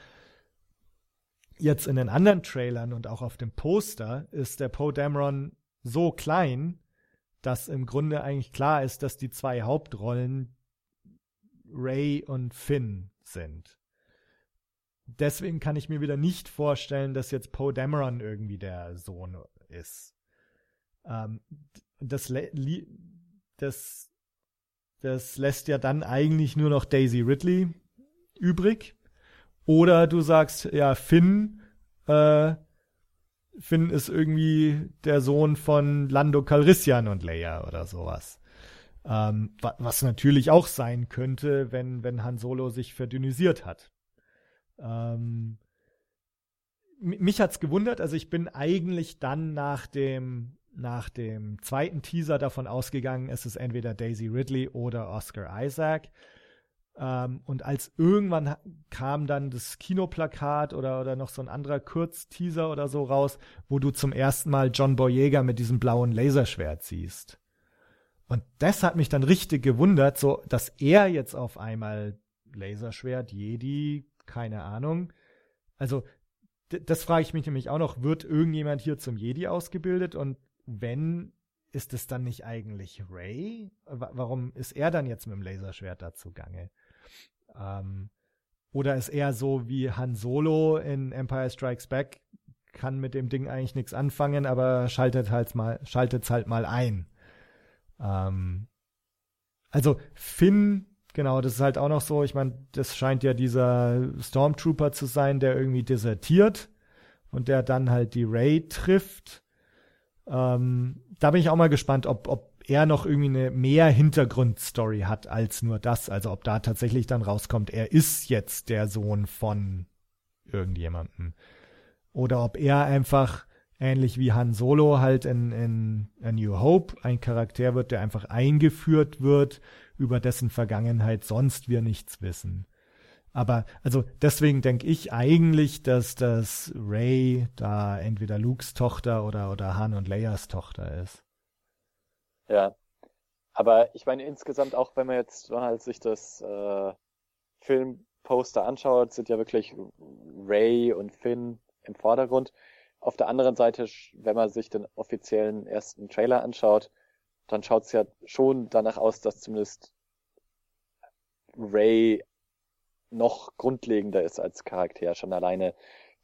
jetzt in den anderen Trailern und auch auf dem Poster ist der Poe Dameron so klein, dass im Grunde eigentlich klar ist, dass die zwei Hauptrollen Ray und Finn sind. Deswegen kann ich mir wieder nicht vorstellen, dass jetzt Poe Dameron irgendwie der Sohn ist. Ähm, das, das, das lässt ja dann eigentlich nur noch Daisy Ridley übrig. Oder du sagst, ja, Finn, äh, Finn ist irgendwie der Sohn von Lando Calrissian und Leia oder sowas. Ähm, was natürlich auch sein könnte, wenn, wenn Han Solo sich verdünnisiert hat. Ähm, mich hat's gewundert, also ich bin eigentlich dann nach dem, nach dem zweiten Teaser davon ausgegangen, es ist entweder Daisy Ridley oder Oscar Isaac. Ähm, und als irgendwann kam dann das Kinoplakat oder, oder noch so ein anderer Kurzteaser oder so raus, wo du zum ersten Mal John Boyega mit diesem blauen Laserschwert siehst. Und das hat mich dann richtig gewundert, so dass er jetzt auf einmal Laserschwert, Jedi, keine Ahnung. Also, das frage ich mich nämlich auch noch, wird irgendjemand hier zum Jedi ausgebildet? Und wenn, ist es dann nicht eigentlich Ray? Warum ist er dann jetzt mit dem Laserschwert dazu gange? Ähm, oder ist er so wie Han Solo in Empire Strikes Back, kann mit dem Ding eigentlich nichts anfangen, aber schaltet halt mal, schaltet's halt mal ein. Ähm, also Finn, genau, das ist halt auch noch so, ich meine, das scheint ja dieser Stormtrooper zu sein, der irgendwie desertiert und der dann halt die Ray trifft. Ähm, da bin ich auch mal gespannt, ob, ob er noch irgendwie eine mehr Hintergrundstory hat als nur das. Also ob da tatsächlich dann rauskommt, er ist jetzt der Sohn von irgendjemandem. Oder ob er einfach ähnlich wie Han Solo halt in, in A New Hope ein Charakter wird, der einfach eingeführt wird, über dessen Vergangenheit sonst wir nichts wissen. Aber also deswegen denke ich eigentlich, dass das Ray da entweder Lukes Tochter oder, oder Han und Leias Tochter ist. Ja. Aber ich meine insgesamt auch, wenn man jetzt halt sich das äh, Filmposter anschaut, sind ja wirklich Ray und Finn im Vordergrund. Auf der anderen Seite, wenn man sich den offiziellen ersten Trailer anschaut, dann schaut es ja schon danach aus, dass zumindest Ray noch grundlegender ist als Charakter. Schon alleine,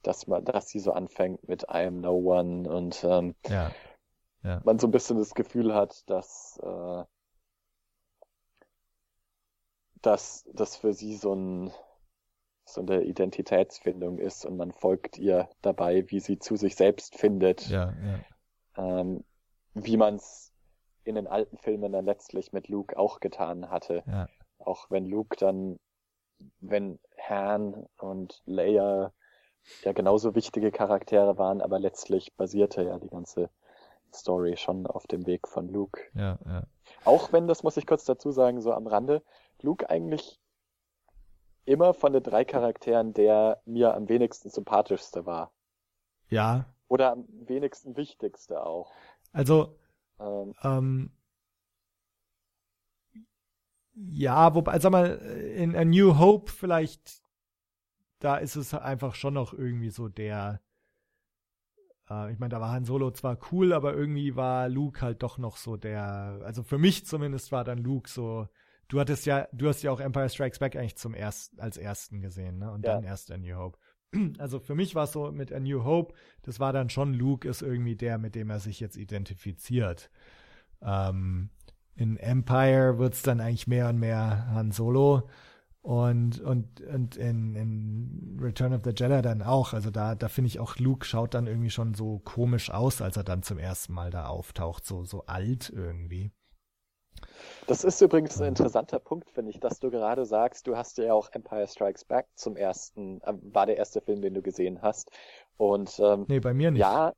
dass man, dass sie so anfängt mit I am no one und ähm, ja. Ja. man so ein bisschen das Gefühl hat, dass äh, dass das für sie so ein so eine Identitätsfindung ist und man folgt ihr dabei, wie sie zu sich selbst findet. Ja, ja. Ähm, wie man es in den alten Filmen dann letztlich mit Luke auch getan hatte. Ja. Auch wenn Luke dann, wenn Han und Leia ja genauso wichtige Charaktere waren, aber letztlich basierte ja die ganze Story schon auf dem Weg von Luke. Ja, ja. Auch wenn, das muss ich kurz dazu sagen, so am Rande, Luke eigentlich immer von den drei Charakteren der mir am wenigsten sympathischste war. Ja. Oder am wenigsten wichtigste auch. Also, ähm, ähm, ja, wobei, sag mal, in A New Hope vielleicht, da ist es einfach schon noch irgendwie so der, äh, ich meine, da war Han Solo zwar cool, aber irgendwie war Luke halt doch noch so der, also für mich zumindest war dann Luke so Du hattest ja, du hast ja auch Empire Strikes Back eigentlich zum ersten, als ersten gesehen, ne? Und ja. dann erst A New Hope. (clears throat) Also für mich war es so mit A New Hope, das war dann schon Luke ist irgendwie der, mit dem er sich jetzt identifiziert. Ähm, in Empire wird es dann eigentlich mehr und mehr Han Solo. Und, und, und in, in Return of the Jedi dann auch. Also da, da finde ich auch, Luke schaut dann irgendwie schon so komisch aus, als er dann zum ersten Mal da auftaucht. So, so alt irgendwie. Das ist übrigens ein interessanter Punkt, finde ich, dass du gerade sagst, du hast ja auch Empire Strikes Back zum ersten, äh, war der erste Film, den du gesehen hast. Und ähm, nee, bei mir nicht. Ja,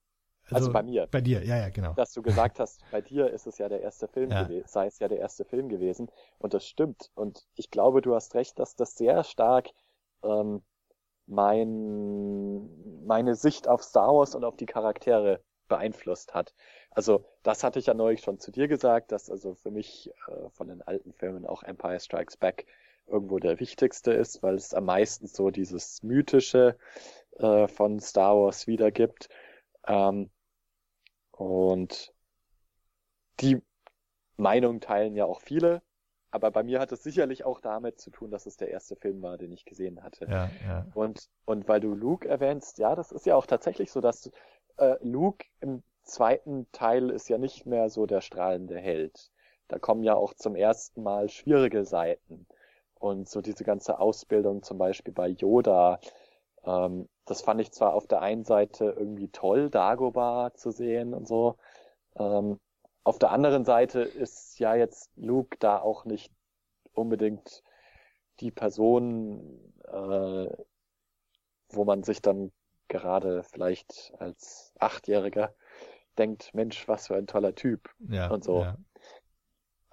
also, also, bei mir. Bei dir, ja, ja, genau. Dass du gesagt hast, bei dir ist es ja der erste Film ja. gewesen, sei es ja der erste Film gewesen. Und das stimmt. Und ich glaube, du hast recht, dass das sehr stark ähm, mein, meine Sicht auf Star Wars und auf die Charaktere beeinflusst hat. Also das hatte ich ja neulich schon zu dir gesagt, dass also für mich äh, von den alten Filmen auch Empire Strikes Back irgendwo der wichtigste ist, weil es am meisten so dieses mythische äh, von Star Wars wiedergibt. Ähm, und die Meinung teilen ja auch viele, aber bei mir hat es sicherlich auch damit zu tun, dass es der erste Film war, den ich gesehen hatte. Ja, ja. Und, und weil du Luke erwähnst, ja, das ist ja auch tatsächlich so, dass äh, Luke im zweiten Teil ist ja nicht mehr so der strahlende Held. Da kommen ja auch zum ersten Mal schwierige Seiten. Und so diese ganze Ausbildung zum Beispiel bei Yoda, ähm, das fand ich zwar auf der einen Seite irgendwie toll, Dagobah zu sehen und so. Ähm, auf der anderen Seite ist ja jetzt Luke da auch nicht unbedingt die Person, äh, wo man sich dann gerade vielleicht als Achtjähriger denkt, Mensch, was für ein toller Typ ja, und so. Ja.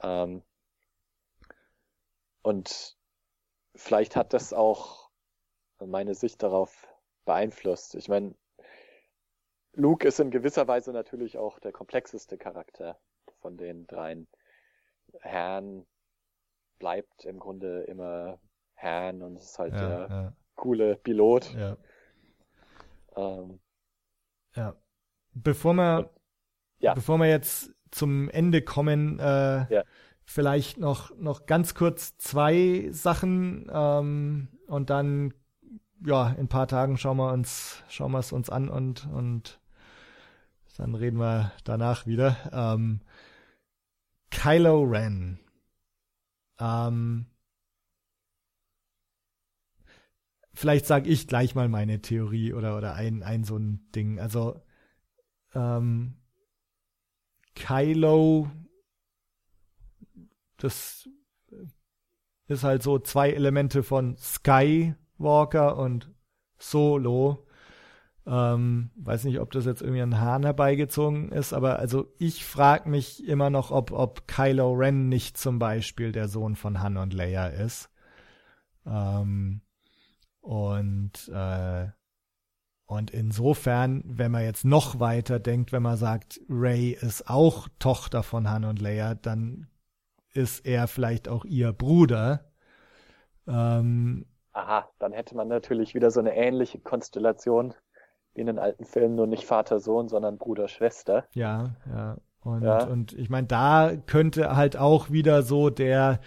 Ähm, und vielleicht hat das auch meine Sicht darauf beeinflusst. Ich meine, Luke ist in gewisser Weise natürlich auch der komplexeste Charakter von den dreien. Herrn bleibt im Grunde immer Herrn und ist halt ja, der ja. coole Pilot. Ja. Ähm, ja. Bevor wir, ja. bevor wir jetzt zum Ende kommen, äh, Ja. vielleicht noch, noch ganz kurz zwei Sachen ähm, und dann ja, in ein paar Tagen schauen wir uns, schauen wir es uns an und, und dann reden wir danach wieder. Ähm, Kylo Ren. Ähm, vielleicht sage ich gleich mal meine Theorie oder, oder ein, ein so ein Ding. Also, ähm, Kylo, das ist halt so zwei Elemente von Sky Walker und Solo. Ähm, weiß nicht, ob das jetzt irgendwie ein Hahn herbeigezogen ist, aber also ich frage mich immer noch, ob, ob Kylo Ren nicht zum Beispiel der Sohn von Han und Leia ist. Ähm, und äh, und insofern, wenn man jetzt noch weiter denkt, wenn man sagt, Ray ist auch Tochter von Han und Leia, dann ist er vielleicht auch ihr Bruder. Ähm, aha, dann hätte man natürlich wieder so eine ähnliche Konstellation wie in den alten Filmen, nur nicht Vater-Sohn, sondern Bruder-Schwester. Ja, ja. Und, Ja. und ich meine, da könnte halt auch wieder so der,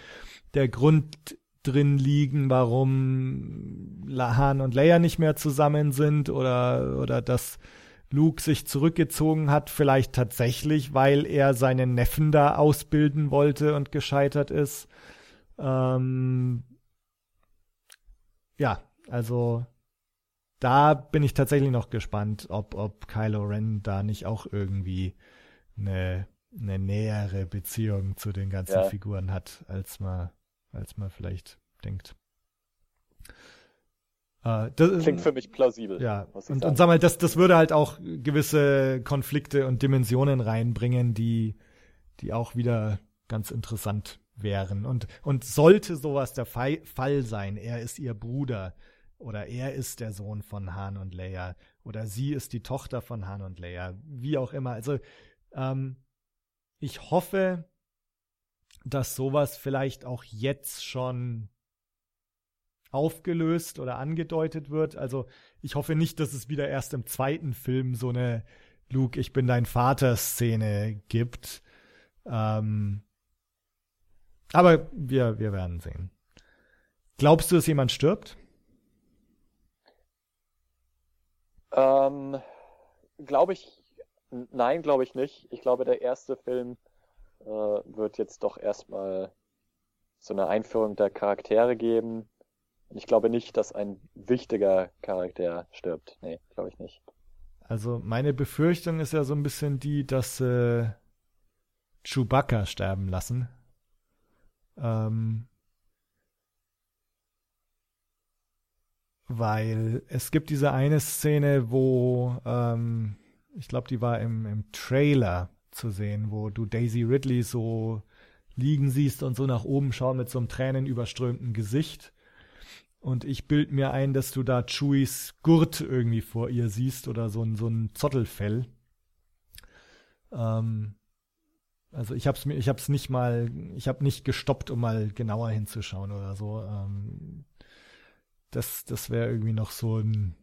der Grund drin liegen, warum La- Han und Leia nicht mehr zusammen sind oder, oder dass Luke sich zurückgezogen hat, vielleicht tatsächlich, weil er seinen Neffen da ausbilden wollte und gescheitert ist. Ähm, ja, also da bin ich tatsächlich noch gespannt, ob, ob Kylo Ren da nicht auch irgendwie eine, eine nähere Beziehung zu den ganzen Ja. Figuren hat, als man, als man vielleicht denkt. Äh, das, Klingt für mich plausibel. ja, und, und sag mal, das, das würde halt auch gewisse Konflikte und Dimensionen reinbringen, die, die auch wieder ganz interessant wären. Und, und sollte sowas der Fall sein, er ist ihr Bruder oder er ist der Sohn von Han und Leia oder sie ist die Tochter von Han und Leia, wie auch immer. Also ähm, ich hoffe, dass sowas vielleicht auch jetzt schon aufgelöst oder angedeutet wird. Also ich hoffe nicht, dass es wieder erst im zweiten Film so eine Luke, ich bin dein Vater-Szene gibt. Ähm, aber wir, wir werden sehen. Glaubst du, dass jemand stirbt? Ähm, glaube ich, nein, glaube ich nicht. Ich glaube, der erste Film äh, wird jetzt doch erstmal so eine Einführung der Charaktere geben Und ich glaube nicht, dass ein wichtiger Charakter stirbt. Nee, glaube ich nicht. Also meine Befürchtung ist ja so ein bisschen die, dass äh, Chewbacca sterben lassen. Ähm, weil es gibt diese eine Szene, wo ähm, ich glaube, die war im, im Trailer zu sehen, wo du Daisy Ridley so liegen siehst und so nach oben schauen mit so einem tränenüberströmten Gesicht. Und ich bild mir ein, dass du da Chewies Gurt irgendwie vor ihr siehst oder so ein, so ein Zottelfell. Ähm, also ich hab's mir, ich hab's nicht mal, ich hab nicht gestoppt, um mal genauer hinzuschauen oder so. Ähm, das, das wäre irgendwie noch so ein.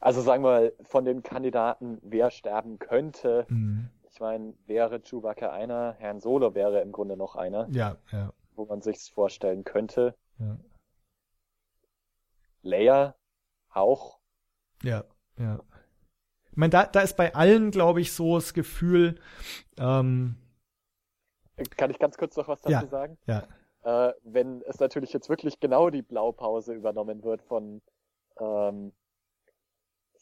Also sagen wir mal, von den Kandidaten, wer sterben könnte, Mhm. ich meine, wäre Chewbacca einer, Herrn Solo wäre im Grunde noch einer, Ja, ja, wo man sich's vorstellen könnte. ja, Leia auch. ja, ja. Ich meine, da, da ist bei allen, glaube ich, so das Gefühl, ähm, Kann ich ganz kurz noch was dazu Ja. sagen? ja, Äh, wenn es natürlich jetzt wirklich genau die Blaupause übernommen wird von, ähm,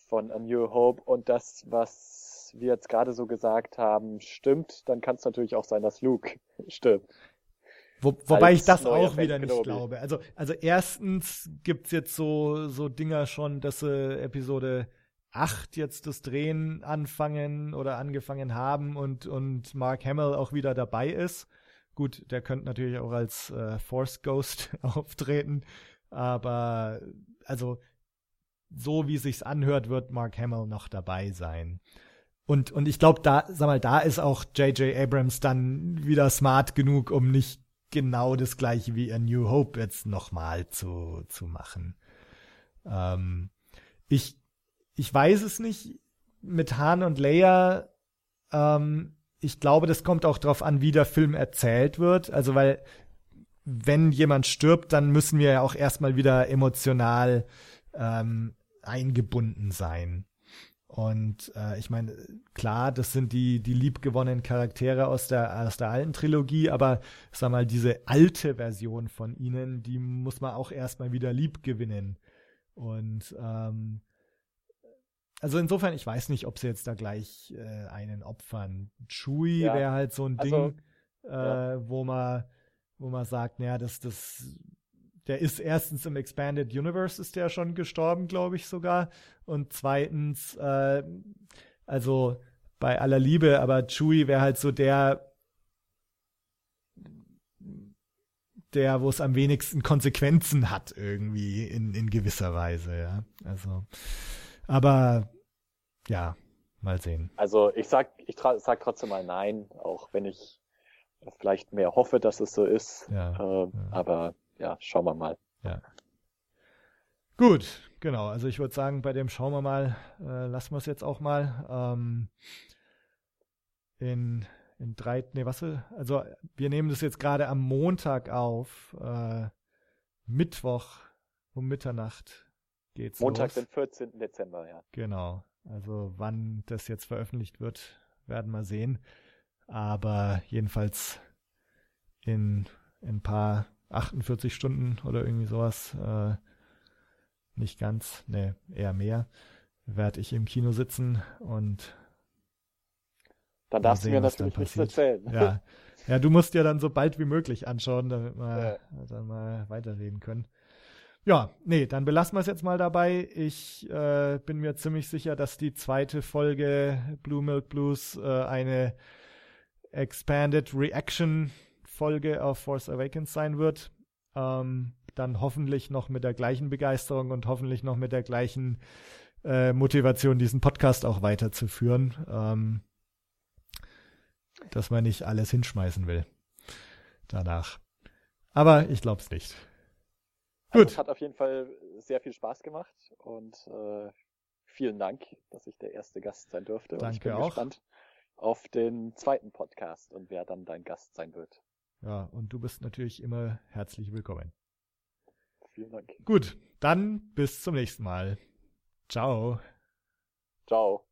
von A New Hope und das, was wir jetzt gerade so gesagt haben, stimmt, dann kann es natürlich auch sein, dass Luke stirbt. Wo, wobei ich das auch wieder nicht glaube. Also, also erstens gibt's jetzt so, so Dinger schon, dass sie Episode 8 jetzt das Drehen anfangen oder angefangen haben und, und Mark Hamill auch wieder dabei ist. Gut, der könnte natürlich auch als äh, Force Ghost (laughs) auftreten, aber also so wie sich's anhört, wird Mark Hamill noch dabei sein. Und, und ich glaube, da, sag mal, da ist auch J.J. Abrams dann wieder smart genug, um nicht genau das gleiche wie A New Hope jetzt nochmal zu, zu machen. Ähm, ich, ich weiß es nicht. Mit Han und Leia, ähm, ich glaube, das kommt auch drauf an, wie der Film erzählt wird. Also, weil, wenn jemand stirbt, dann müssen wir ja auch erstmal wieder emotional ähm, eingebunden sein. Und äh, ich meine, klar, das sind die, die liebgewonnenen Charaktere aus der, aus der alten Trilogie, aber sag mal, diese alte Version von ihnen, die muss man auch erstmal wieder lieb gewinnen. Und ähm, also insofern, ich weiß nicht, ob sie jetzt da gleich äh, einen opfern. Chewie Ja, wäre halt so ein also, Ding, äh, ja. wo man, wo man sagt, naja, das, das, der ist erstens im Expanded Universe ist der schon gestorben, glaube ich sogar. Und zweitens, äh, also bei aller Liebe, aber Chewie wäre halt so der, der, wo es am wenigsten Konsequenzen hat, irgendwie in, in gewisser Weise, ja. Also, aber ja, mal sehen. Also ich sag, ich sag trotzdem mal nein, auch wenn ich vielleicht mehr hoffe, dass es so ist. Ja, Äh, ja. Aber ja, schauen wir mal. ja. Gut, genau. Also ich würde sagen, bei dem schauen wir mal, äh, lassen wir es jetzt auch mal. Ähm, in, in drei, nee, was, also wir nehmen das jetzt gerade am Montag auf. Äh, Mittwoch um Mitternacht geht's Montag, los. den 14. Dezember, ja. Genau. Also wann das jetzt veröffentlicht wird, werden wir sehen. Aber jedenfalls in, in ein paar 48 Stunden oder irgendwie sowas, äh, nicht ganz, ne, eher mehr, werde ich im Kino sitzen und Dann darfst du sehen, mir was dann natürlich nichts erzählen. ja. Ja, du musst ja dann so bald wie möglich anschauen, damit wir Ja. dann mal weiterreden können. Ja, nee, dann belassen wir es jetzt mal dabei. Ich äh, bin mir ziemlich sicher, dass die zweite Folge Blue Milk Blues äh, eine Expanded Reaction Folge auf Force Awakens sein wird. Ähm, dann hoffentlich noch mit der gleichen Begeisterung und hoffentlich noch mit der gleichen äh, Motivation, diesen Podcast auch weiterzuführen. Ähm, dass man nicht alles hinschmeißen will. Danach. Aber ich glaube es nicht. Also Gut. es hat auf jeden Fall sehr viel Spaß gemacht und äh, vielen Dank, dass ich der erste Gast sein durfte. und ich Danke bin auch. gespannt auf den zweiten Podcast und wer dann dein Gast sein wird. Ja, und du bist natürlich immer herzlich willkommen. Vielen Dank. Gut, dann bis zum nächsten Mal. Ciao. Ciao.